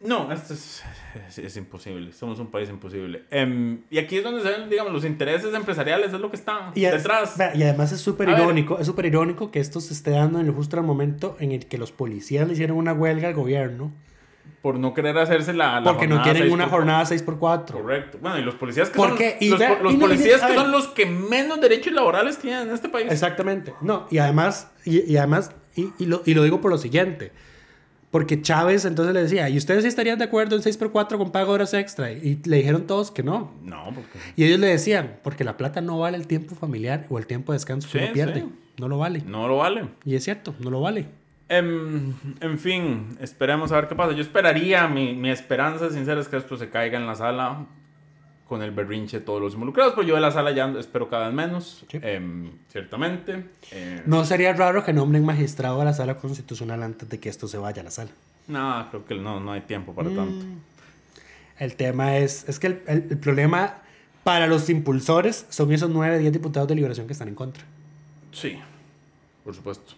no, esto es, es, es imposible. Somos un país imposible. Em, y aquí es donde se ven, digamos, los intereses empresariales, es lo que están Y, es- detrás. y además es súper ver. irónico, es súper irónico que esto se esté dando en el justo momento en el que los policías le hicieron una huelga al gobierno Por no querer hacerse la. la porque no jornada quieren seis una por jornada 6x4. Correcto. Bueno, y los policías que ¿Por son. Y los vea, los y no, y policías a que ver. son los que menos derechos laborales tienen en este país. Exactamente. No, y además, y, y además, y, y lo, y lo digo por lo siguiente. Porque Chávez entonces le decía, ¿y ustedes estarían de acuerdo en 6x4 con pago de horas extra? Y le dijeron todos que no. No, porque. Y ellos le decían, porque la plata no vale el tiempo familiar o el tiempo de descanso que Sí, uno pierde. sí. No lo vale. No lo vale. Y es cierto, no lo vale. Em, en fin, esperemos a ver qué pasa. Yo esperaría, mi, mi esperanza sincera es que esto se caiga en la sala con el berrinche de todos los involucrados, pero yo de la sala ya espero cada vez menos, Sí. em, ciertamente. Em, No sería raro que nombren magistrado a la sala constitucional antes de que esto se vaya a la sala. No, creo que no, no hay tiempo para tanto. El tema es, es que el, el- el problema para los impulsores son esos 9, 10 diputados de liberación que están en contra. Sí, por supuesto.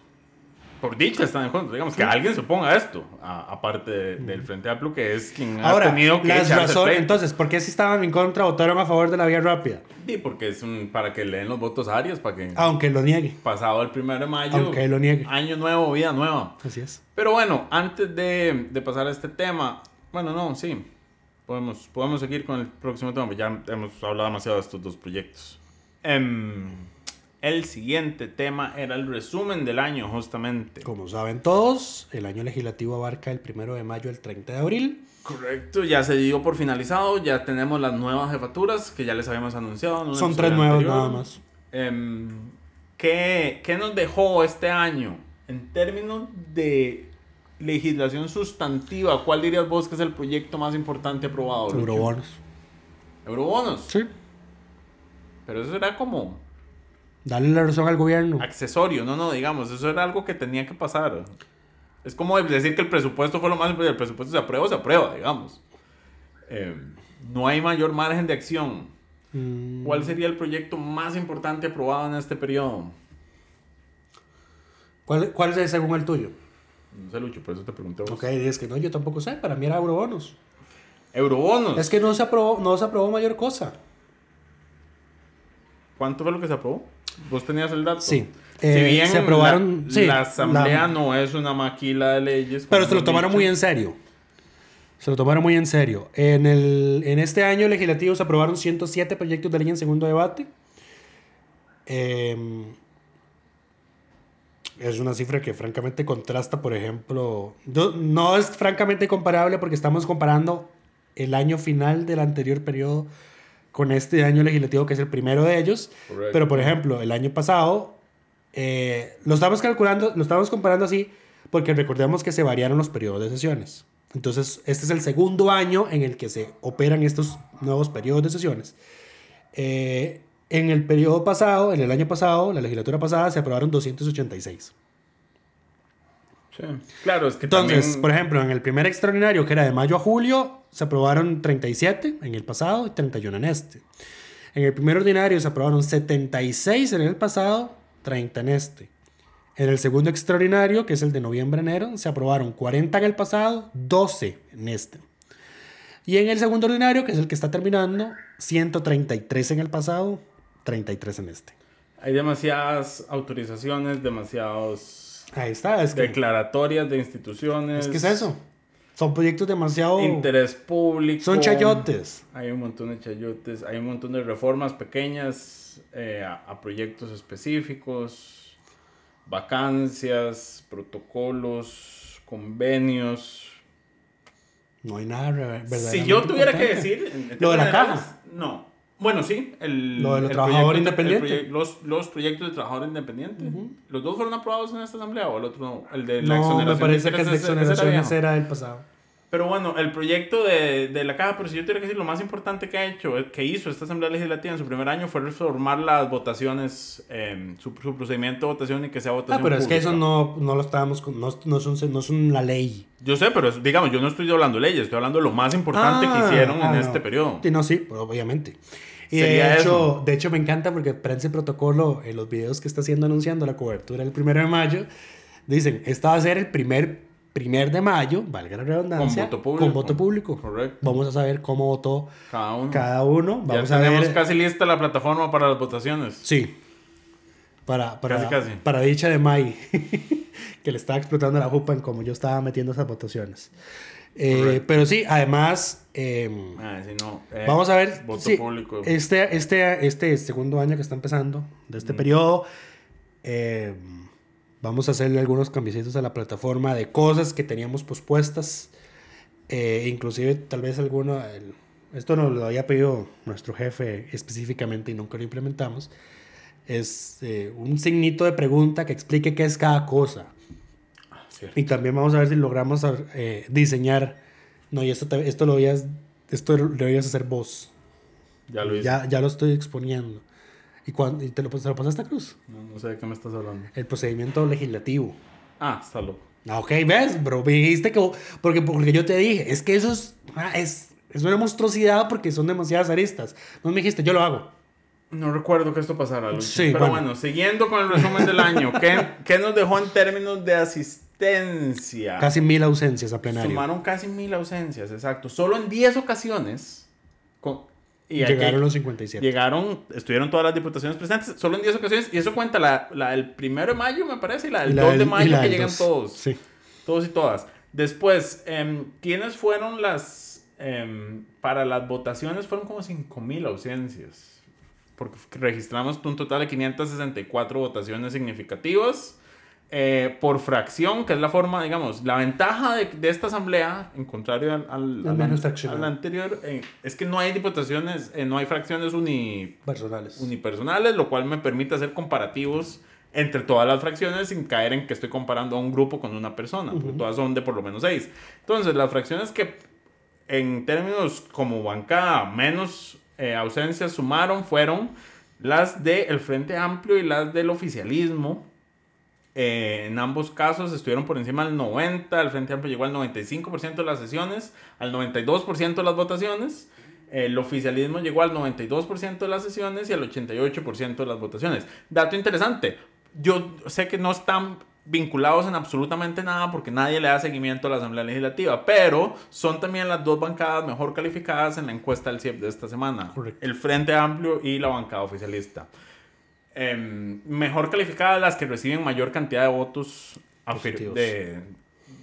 Por dicha están en contra. Digamos que alguien se oponga a esto, a- aparte de- del Frente Amplio, que es quien Ahora, ha tenido que las razones, entonces, ¿por qué si estaban en contra votaron a favor de la vía rápida? Sí, porque es un, para que leen los votos a Arias, para que Aunque lo niegue. pasado el primero de mayo, Aunque lo niegue. año nuevo, vida nueva. Así es. Pero bueno, antes de, de pasar a este tema, bueno, no, sí, podemos, podemos seguir con el próximo tema, ya hemos hablado demasiado de estos dos proyectos. Em, el siguiente tema era el resumen del año, justamente. Como saben todos, el año legislativo abarca el primero de mayo al 30 de abril. Correcto, ya se dio por finalizado, ya tenemos las nuevas jefaturas que ya les habíamos anunciado. Son tres anterior. nada más. Em, ¿qué, qué nos dejó este año en términos de legislación sustantiva? ¿Cuál dirías vos que es el proyecto más importante aprobado? Eurobonos. Eurobonos. Sí. Pero eso era como Darle la razón al gobierno. accesorio, no, no, digamos, eso era algo que tenía que pasar. Es como decir que el presupuesto fue lo más importante, el presupuesto se aprueba, se aprueba, digamos. Em, no hay mayor margen de acción. Mm, ¿Cuál sería el proyecto más importante aprobado en este periodo? ¿Cuál, ¿Cuál es según el tuyo? No sé, Lucho, por eso te pregunté. vos. Ok, es que no, yo tampoco sé. Para mí era eurobonos. Eurobonos. Es que no se aprobó, no se aprobó mayor cosa. ¿Cuánto fue lo que se aprobó? ¿Vos tenías el dato? Sí. si Eh, bien se aprobaron- la, sí, la asamblea la- no es una maquila de leyes. Pero se lo tomaron dicho. muy en serio. Se lo tomaron muy en serio. En, el, en este año legislativo se aprobaron 107 proyectos de ley en segundo debate. Em, es una cifra que francamente contrasta, por ejemplo, no es francamente comparable porque estamos comparando el año final del anterior periodo con este año legislativo que es el primero de ellos. Correcto. Pero, por ejemplo, el año pasado eh, lo estamos calculando, lo estamos comparando así porque recordemos que se variaron los periodos de sesiones. Entonces, este es el segundo año en el que se operan estos nuevos periodos de sesiones. Eh, en el periodo pasado, en el año pasado, la legislatura pasada, se aprobaron 286. Sí. Claro, es que Entonces, también- por ejemplo, en el primer extraordinario, que era de mayo a julio, se aprobaron 37 en el pasado y 31 en este. En el primer ordinario se aprobaron 76 en el pasado, 30 en este. En el segundo extraordinario, que es el de noviembre-enero, se aprobaron 40 en el pasado, 12 en este. Y en el segundo ordinario, que es el que está terminando, 133 en el pasado, 33 en este. hay demasiadas autorizaciones, demasiados Ahí está, es que, declaratorias de instituciones. es que es eso. Son proyectos demasiado... Interés público. Son chayotes. Hay un montón de chayotes, hay un montón de reformas pequeñas eh, a, a proyectos específicos, vacancias, protocolos, convenios. No hay nada verdaderamente Si yo tuviera que decir... Lo de la caja. No. Bueno, sí. El, Lo de los el trabajadores el independientes. los, los proyectos de trabajador independiente. ¿Los dos fueron aprobados en esta asamblea o el otro no? El de la No, exoneración. me parece que el de era exoneraciones viejo. era del pasado. Pero bueno, el proyecto de, de la caja, pero si yo tuviera que decir, lo más importante que ha hecho, eh, que hizo esta Asamblea Legislativa en su primer año fue reformar las votaciones, eh, su, su procedimiento de votación y que sea Ah, votación pero es que eso no, no lo estábamos... con- No, no, son, no son la ley. Yo sé, pero es- digamos, yo no estoy hablando de leyes, estoy hablando de lo más importante Ah, que hicieron ah, en no. este periodo. Sí, no, sí, obviamente. Y de hecho, eso. de hecho me encanta porque Prensa y Protocolo, en los videos que está haciendo anunciando la cobertura el primero de mayo, dicen, esta va a ser el primer, primer de mayo, valga la redundancia, Con voto público. con voto público. Correcto. Vamos a saber cómo votó Cada uno. cada uno. Vamos ya a tenemos ver... casi lista la plataforma para las votaciones. Sí. Para, para, Casi, casi. para dicha de May, que le estaba explotando la jupa en como yo estaba metiendo esas votaciones. Eh, pero sí, además... em, Ah, si no, eh, Vamos a ver. Voto sí, público. Este, este, este segundo año que está empezando, de Mm. este periodo, eh, vamos a hacerle algunos cambiecitos a la plataforma de cosas que teníamos pospuestas. eh, inclusive, tal vez alguno. el- esto nos lo había pedido nuestro jefe específicamente y nunca lo implementamos. Es eh, un signito de pregunta que explique qué es cada cosa. Cierto. Y también vamos a ver si logramos eh, diseñar. No, y esto, esto lo a, esto lo deberías hacer vos. Ya lo hice. Ya, ya lo estoy exponiendo. ¿Y, cuándo, y te, lo, te lo pasaste a Cruz? No, no sé de qué me estás hablando. El procedimiento legislativo. Ah, está loco. Ah, Ok, ves, bro, me dijiste que... Porque, porque yo te dije, es que eso es, ah, es, es una monstruosidad porque son demasiadas aristas. No me dijiste, yo lo hago. No recuerdo que esto pasara, Lucho. Sí, Pero bueno. bueno. siguiendo con el resumen del año, ¿qué, qué nos dejó en términos de asistencia? Casi mil ausencias a plenario. Sumaron casi mil ausencias, exacto. Solo en 10 ocasiones. con- y Llegaron los 57. Llegaron, estuvieron todas las diputaciones presentes, solo en 10 ocasiones. Y eso cuenta la, la del primero de mayo, me parece, y la del Y la 2 de del- mayo, que llegan 2. todos. Sí. Todos y todas. Después, em, ¿quiénes fueron las... em, para las votaciones fueron como 5.000 ausencias. Porque registramos un total de 564 votaciones significativas. Eh, por fracción, que es la forma, digamos, la ventaja de, de esta asamblea, en contrario al, al, Es al- menos al fraccionada. anterior, eh, es que no hay diputaciones, eh, no hay fracciones uni, Personales. unipersonales, lo cual me permite hacer comparativos entre todas las fracciones sin caer en que estoy comparando a un grupo con una persona, porque todas son de por lo menos seis. Entonces, las fracciones que en términos como bancada menos eh, ausencias sumaron fueron las del Frente Amplio y las del oficialismo. Eh, en ambos casos estuvieron por encima del 90, el Frente Amplio llegó al 95% de las sesiones, al 92% de las votaciones. El oficialismo llegó al 92% de las sesiones y al 88% de las votaciones. Dato interesante, yo sé que no están vinculados en absolutamente nada porque nadie le da seguimiento a la Asamblea Legislativa, pero son también las dos bancadas mejor calificadas en la encuesta del CIEP de esta semana. Correcto. El Frente Amplio y la bancada oficialista. Em, mejor calificadas las que reciben mayor cantidad de votos Positivos. de,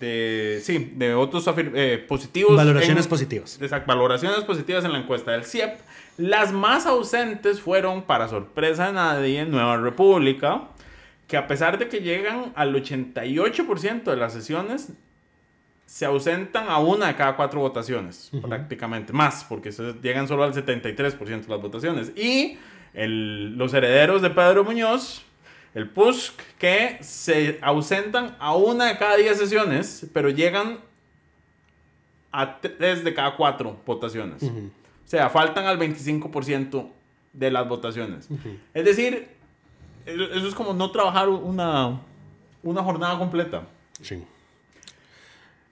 de sí, de votos eh, positivos. Valoraciones en- positivas. Exacto, valoraciones positivas en la encuesta del CIEP. Las más ausentes fueron, para sorpresa de nadie, Nueva República, que a pesar de que llegan al 88% de las sesiones, se ausentan a una de cada cuatro votaciones, prácticamente más, porque llegan solo al 73% de las votaciones. Y el- los herederos de Pedro Muñoz, el PUSC, que se ausentan a una de cada 10 sesiones, pero llegan a tres de cada cuatro votaciones. O sea, faltan al 25% de las votaciones. Es decir, eso es como no trabajar una, una jornada completa. Sí.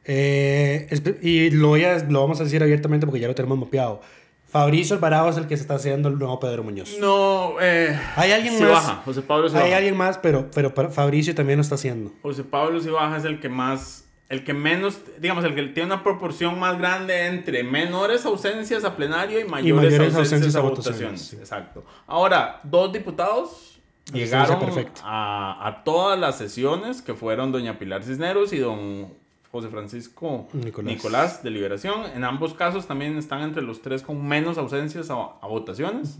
Eh, y lo, voy a- lo vamos a decir abiertamente porque ya lo tenemos mapeado. Fabricio Alvarado es el que se está haciendo el nuevo Pedro Muñoz. No, eh, Hay alguien sí más. baja. José Pablo sí Hay baja. alguien más, pero, pero Fabricio también lo está haciendo. José Pablo sí baja es el que más, el que menos, digamos, el que tiene una proporción más grande entre menores ausencias a plenario y mayores, mayores ausencias, ausencias a votaciones. votaciones, sí. Exacto. Ahora, dos diputados Asistencia llegaron a, a todas las sesiones que fueron doña Pilar Cisneros y don José Francisco Nicolás. Nicolás, de Liberación. En ambos casos también están entre los tres con menos ausencias a, a votaciones.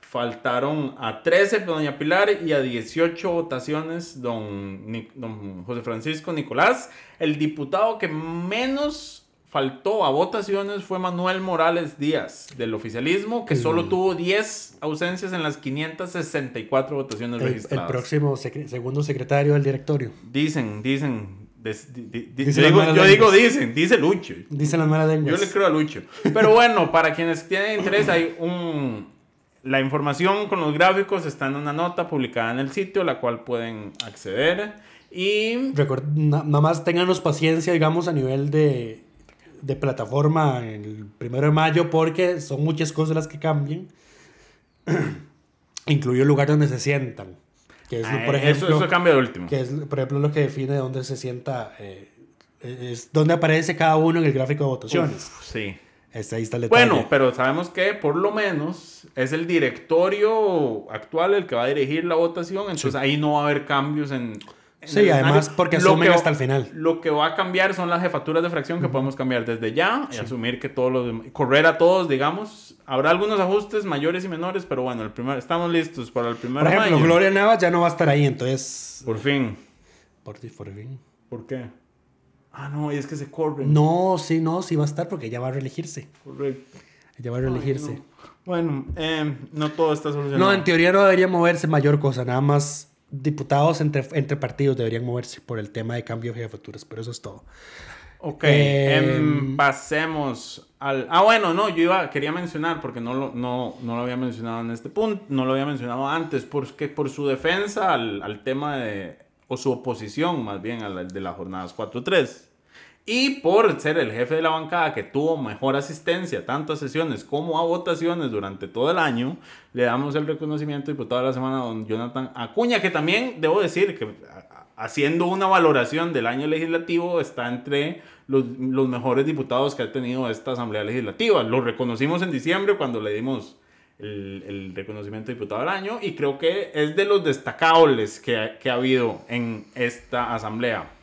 Faltaron a 13 doña Pilar y a 18 votaciones don, Ni- don José Francisco Nicolás. El diputado que menos faltó a votaciones fue Manuel Morales Díaz, del oficialismo, que solo tuvo 10 ausencias en las 564 votaciones El, el registradas. próximo segundo secretario del directorio. Dicen, dicen. Des- di- di- di- Dice yo las digo, yo digo dicen, dice Lucho. Dicen las malas Yo lenguas. le creo a Lucho. Pero bueno, para quienes tienen interés, hay un. La información con los gráficos está en una nota publicada en el sitio, la cual pueden acceder. Y. Recuer- na- nada más ténganos paciencia, digamos, a nivel de, de plataforma el primero de mayo, porque son muchas cosas las que cambian. Incluye el lugar donde se sientan. Que es, Ah, por eso- ejemplo, eso cambia de último. Que es, por ejemplo, lo que define dónde se sienta. eh, es donde aparece cada uno en el gráfico de votaciones. Uf, sí. Este, ahí está el detalle. Bueno, pero sabemos que por lo menos es el directorio actual el que va a dirigir la votación, entonces ahí no va a haber cambios en... Sí, además porque asumen que- hasta el final. Lo que va a cambiar son las jefaturas de fracción que podemos cambiar desde ya y asumir que todos los correr a todos, digamos. Habrá algunos ajustes mayores y menores, pero bueno, el primer, estamos listos para el primer por ejemplo, mayo. Gloria Navas ya no va a estar ahí, entonces. Por fin. Por, por fin. ¿Por qué? Ah, no, es que se corren. No, sí, no, sí va a estar porque ella va a reelegirse. Correcto. Ella va a reelegirse. no. Bueno, eh, no todo está solucionado. No, en teoría no debería moverse mayor cosa, nada más diputados entre, entre partidos deberían moverse por el tema de cambio de jefaturas, pero eso es todo. Ok, Eh, em, pasemos al... Ah, bueno, no, yo iba, quería mencionar, porque no lo, no, no lo había mencionado en este punto, no lo había mencionado antes, porque por su defensa al, al tema de... o su oposición más bien al de las jornadas 4-3. Y por ser el jefe de la bancada que tuvo mejor asistencia tanto a sesiones como a votaciones durante todo el año, le damos el reconocimiento diputado de la semana a don Jonathan Acuña, que también debo decir que haciendo una valoración del año legislativo está entre los, mejores diputados que ha tenido esta Asamblea Legislativa. Lo reconocimos en diciembre cuando le dimos el, reconocimiento de diputado del año y creo que es de los destacables que, que ha habido en esta Asamblea.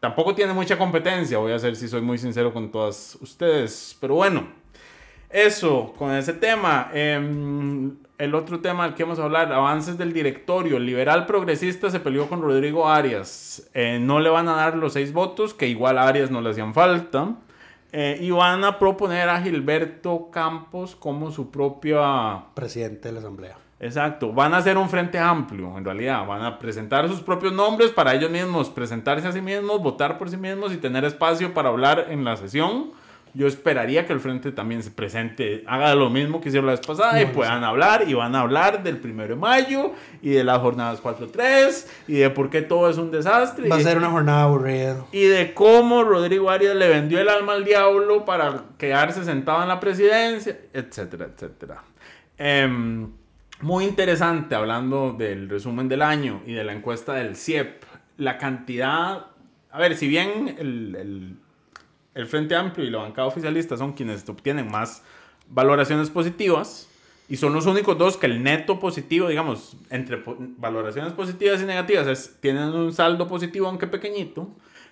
Tampoco tiene mucha competencia, voy a ser si soy muy sincero con todas ustedes. Pero bueno, eso con ese tema. Em, el otro tema al que vamos a hablar, avances del directorio. Liberal progresista se peleó con Rodrigo Arias. Eh, no le van a dar los seis votos, que igual a Arias no le hacían falta. Eh, y van a proponer a Gilberto Campos como su propia Presidente de la Asamblea. Exacto, van a hacer un frente amplio, en realidad, van a presentar sus propios nombres para ellos mismos, presentarse a sí mismos, votar por sí mismos y tener espacio para hablar en la sesión. Yo esperaría que el frente también se presente, haga lo mismo que hicieron la vez pasada y puedan hablar y van a hablar del primero de mayo y de las jornadas 4-3 y de por qué todo es un desastre. Va a ser una jornada aburrida. y de cómo Rodrigo Arias le vendió el alma al diablo para quedarse sentado en la presidencia, etcétera, etcétera. Em, muy interesante hablando del resumen del año y de la encuesta del CIEP. La cantidad, a ver, si bien el, Frente Amplio y la bancada oficialista son quienes obtienen más valoraciones positivas y son los únicos dos que el neto positivo, digamos, entre po- valoraciones positivas y negativas, es, tienen un saldo positivo aunque pequeñito.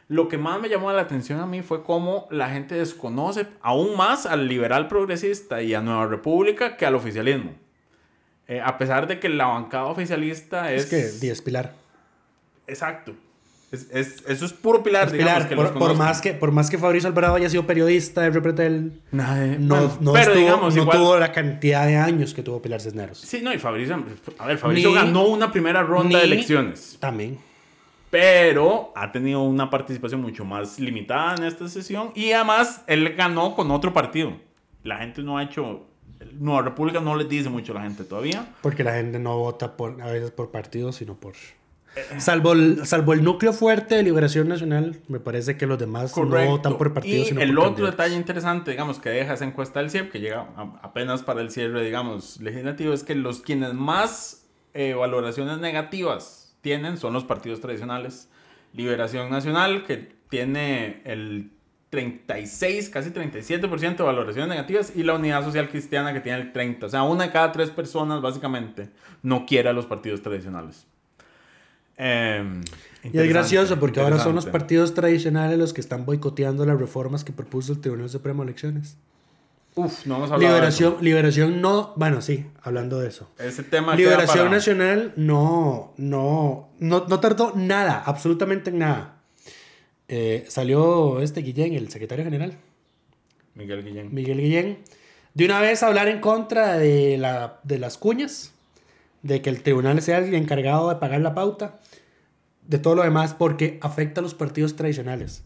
Lo que más me llamó la atención a mí fue cómo la gente desconoce aún más al liberal progresista y a Nueva República que al oficialismo. Eh, a pesar de que la bancada oficialista es... Es que Díaz Pilar. Exacto. Es, es- eso es puro pilar, Es digamos, Pilar, que por, por más que, por más que Fabricio Alvarado haya sido periodista de Repretel, Nadie- no, bueno, no, pero estuvo- digamos, no igual- tuvo la cantidad de años que tuvo Pilar Cisneros. Sí, no, y Fabricio, a ver, Fabricio Ni- ganó una primera ronda de elecciones, También. pero ha tenido una participación mucho más limitada en esta sesión y además él ganó con otro partido. La gente no ha hecho, Nueva República no les dice mucho a la gente todavía. Porque la gente no vota por, a veces por partidos, sino por... Salvo el, salvo el núcleo fuerte de Liberación Nacional, me parece que los demás no votan por partidos, y sino el por otro candidatos. detalle interesante, digamos, que deja esa encuesta del CIEP, que llega a- apenas para el cierre, digamos, legislativo, es que los quienes más eh, valoraciones negativas tienen son los partidos tradicionales. Liberación Nacional, que tiene el 36, casi 37% de valoraciones negativas, y la Unidad Social Cristiana, que tiene el 30%. O sea, una de cada tres personas, básicamente, no quiere a los partidos tradicionales. Em, Y es gracioso porque ahora son los partidos tradicionales los que están boicoteando las reformas que propuso el Tribunal Supremo de Elecciones. Uf, no hemos Liberación, liberación no, bueno, sí, hablando de eso. de eso. Ese tema Liberación para- Nacional no, no, no, no tardó nada, absolutamente en nada. Eh, salió este Guillén, el secretario general, Miguel Guillén. Miguel Guillén. De una vez hablar en contra de, la, de las cuñas, de que el tribunal sea el encargado de pagar la pauta, de todo lo demás, porque afecta a los partidos tradicionales.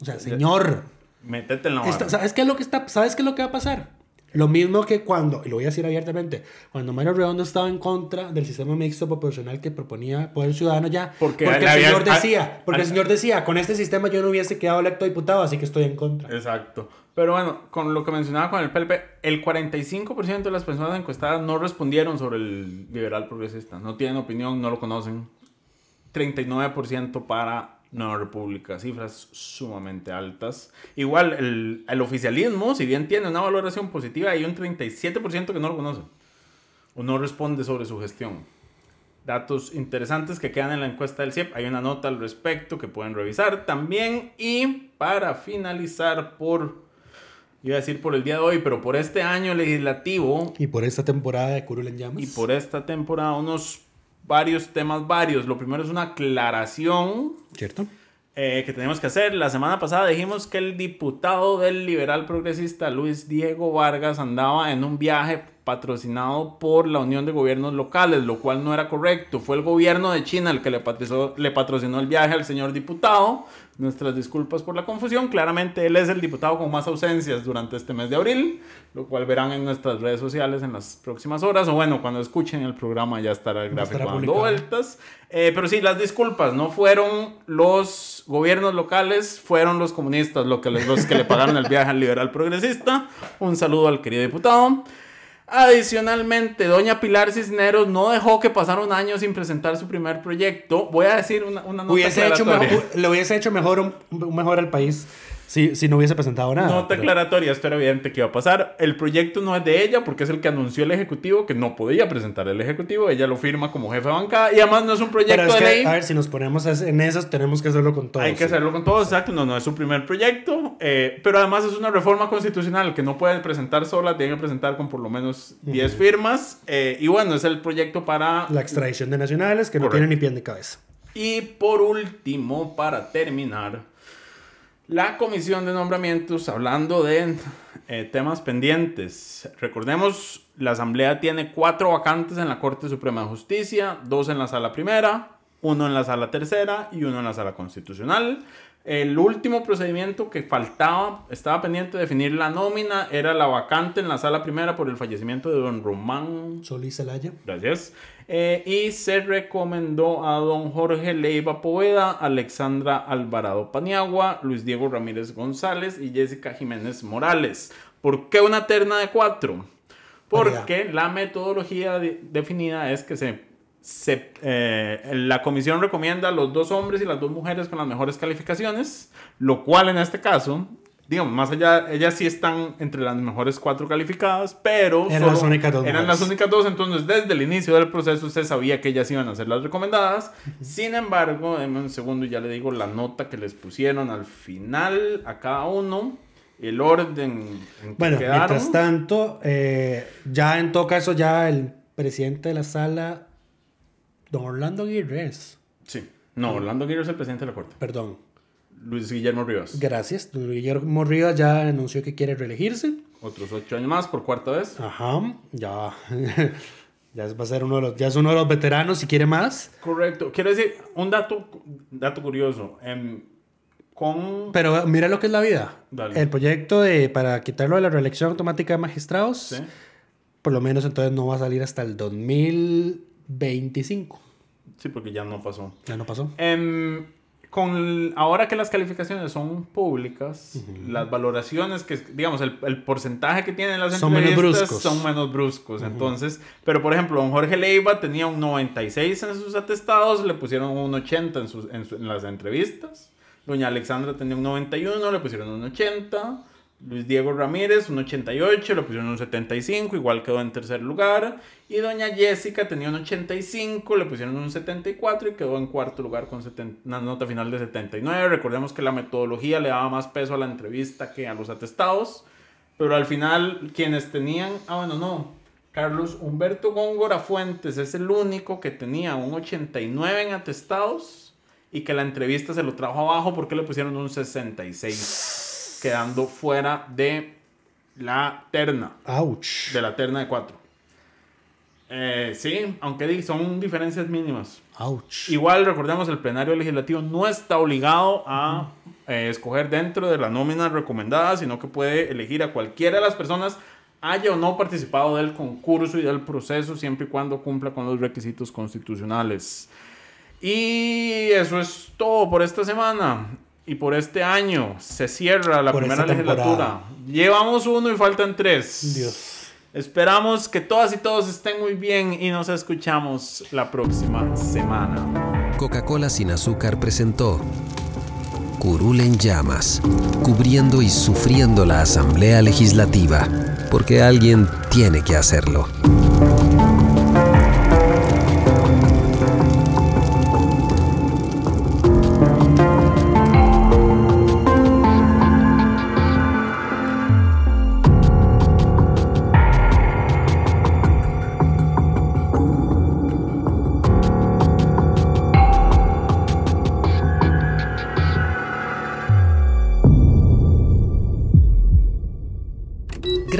O sea, señor, Métete en la esta- barra. ¿sabes, qué es lo que está, ¿sabes qué es lo que va a pasar? Lo mismo que cuando, y lo voy a decir abiertamente, cuando Mario Redondo estaba en contra del sistema mixto proporcional que proponía Poder Ciudadano ya, Porque el había- señor decía, porque el señor decía, con este sistema yo no hubiese quedado electo diputado, así que estoy en contra. Exacto. Pero bueno, con lo que mencionaba con el PLP, el 45% de las personas encuestadas no respondieron sobre el liberal progresista. No tienen opinión, no lo conocen. 39% para Nueva República. Cifras sumamente altas. Igual, el, el oficialismo, si bien tiene una valoración positiva, hay un 37% que no lo conoce. O no responde sobre su gestión. Datos interesantes que quedan en la encuesta del CIEP. Hay una nota al respecto que pueden revisar también. Y para finalizar por, iba a decir por el día de hoy, pero por este año legislativo Y por esta temporada de Curul en Llamas. y por esta temporada, unos varios temas varios. Lo primero es una aclaración ¿Cierto? eh, que tenemos que hacer. La semana pasada dijimos que el diputado del liberal progresista Luis Diego Vargas andaba en un viaje patrocinado por la Unión de Gobiernos Locales, lo cual no era correcto. Fue el gobierno de China el que le patrocinó, le patrocinó el viaje al señor diputado. Nuestras disculpas por la confusión. Claramente él es el diputado con más ausencias durante este mes de abril, lo cual verán en nuestras redes sociales en las próximas horas. O bueno, cuando escuchen el programa ya estará el gráfico estará dando vueltas. Eh, pero sí, las disculpas, no fueron los gobiernos locales, fueron los comunistas que, les- los que le pagaron el viaje al liberal progresista. Un saludo al querido diputado. Adicionalmente, doña Pilar Cisneros no dejó que pasara un año sin presentar su primer proyecto. Voy a decir una, una nota Hubiese hecho mejor, le hubiese hecho mejor un mejor al país si, si no hubiese presentado nada. Nota pero- aclaratoria, esto era evidente que iba a pasar. El proyecto no es de ella porque es el que anunció el Ejecutivo que no podía presentar el Ejecutivo. Ella lo firma como jefe de bancada y además no es un proyecto Pero es de que, ley. a ver, si nos ponemos en esas, tenemos que hacerlo con todos. Hay que hacerlo con todos, exacto. No, no es su primer proyecto, eh, pero además es una reforma constitucional que no pueden presentar sola, tienen que presentar con por lo menos 10 firmas. eh, y bueno, es el proyecto para... La extradición de nacionales que no Correcto. tiene ni pie ni cabeza. Y por último, para terminar, la comisión de nombramientos, hablando de eh, temas pendientes. Recordemos, la Asamblea tiene cuatro vacantes en la Corte Suprema de Justicia, dos en la Sala Primera, uno en la Sala Tercera y uno en la Sala Constitucional. El último procedimiento que faltaba, estaba pendiente de definir la nómina, era la vacante en la Sala Primera por el fallecimiento de don Román Solís Celaya. Gracias. Eh, y se recomendó a don Jorge Leiva Poveda, Alexandra Alvarado Paniagua, Luis Diego Ramírez González y Jessica Jiménez Morales. ¿Por qué una terna de cuatro? Porque la metodología de- definida es que se, se, eh, la comisión recomienda a los dos hombres y las dos mujeres con las mejores calificaciones, lo cual en este caso, digamos, más allá, ellas sí están entre las mejores cuatro calificadas, pero Eran las únicas dos eran las únicas dos, entonces desde el inicio del proceso usted sabía que ellas iban a ser las recomendadas. Sin embargo, denme un segundo y ya le digo la nota que les pusieron al final a cada uno, el orden en que Bueno, quedaron. mientras tanto, eh, ya en todo caso, ya el presidente de la sala, don Orlando Aguirres, Sí, no, Orlando Aguirre es el presidente de la Corte. perdón, Luis Guillermo Rivas. gracias, don Guillermo Rivas ya anunció que quiere reelegirse. Otros ocho años más por cuarta vez. Ajá, ya, ya va a ser uno de los, ya es uno de los veteranos si quiere más. Correcto. Quiero decir, un dato, dato curioso. em, con... Pero mira lo que es la vida. Dale. El proyecto de para quitarlo de la reelección automática de magistrados, Sí. por lo menos entonces no va a salir hasta el 2025. Sí, porque ya no pasó. Ya no pasó. Em, con ahora que las calificaciones son públicas, las valoraciones que, digamos, el, el porcentaje que tienen las Son menos entrevistas bruscos. son menos bruscos. Entonces, pero por ejemplo, don Jorge Leiva tenía un 96 en sus atestados, le pusieron un 80 en, sus, en, su- en las entrevistas. Doña Alexandra tenía un 91, le pusieron un 80. Luis Diego Ramírez, un 88, le pusieron un 75, igual quedó en tercer lugar. Y doña Jessica tenía un 85, le pusieron un 74 y quedó en cuarto lugar con 70 una nota final de 79. Recordemos que la metodología le daba más peso a la entrevista que a los atestados. Pero al final, quienes tenían. Ah, bueno, no. Carlos Humberto Góngora Fuentes es el único que tenía un 89 en atestados y que la entrevista se lo trajo abajo porque le pusieron un 66. Quedando fuera de la terna. Ouch. De la terna de cuatro. Eh, sí, aunque son diferencias mínimas. Ouch. Igual, recordemos, el plenario legislativo no está obligado a eh, escoger dentro de la nómina recomendada, sino que puede elegir a cualquiera de las personas, haya o no participado del concurso y del proceso, siempre y cuando cumpla con los requisitos constitucionales. Y eso es todo por esta semana. Y por este año se cierra la Por primera legislatura. temporada. Llevamos uno y faltan tres. Dios. Esperamos que todas y todos estén muy bien y nos escuchamos la próxima semana. Coca-Cola sin azúcar presentó Curul en llamas, cubriendo y sufriendo la Asamblea Legislativa, porque alguien tiene que hacerlo.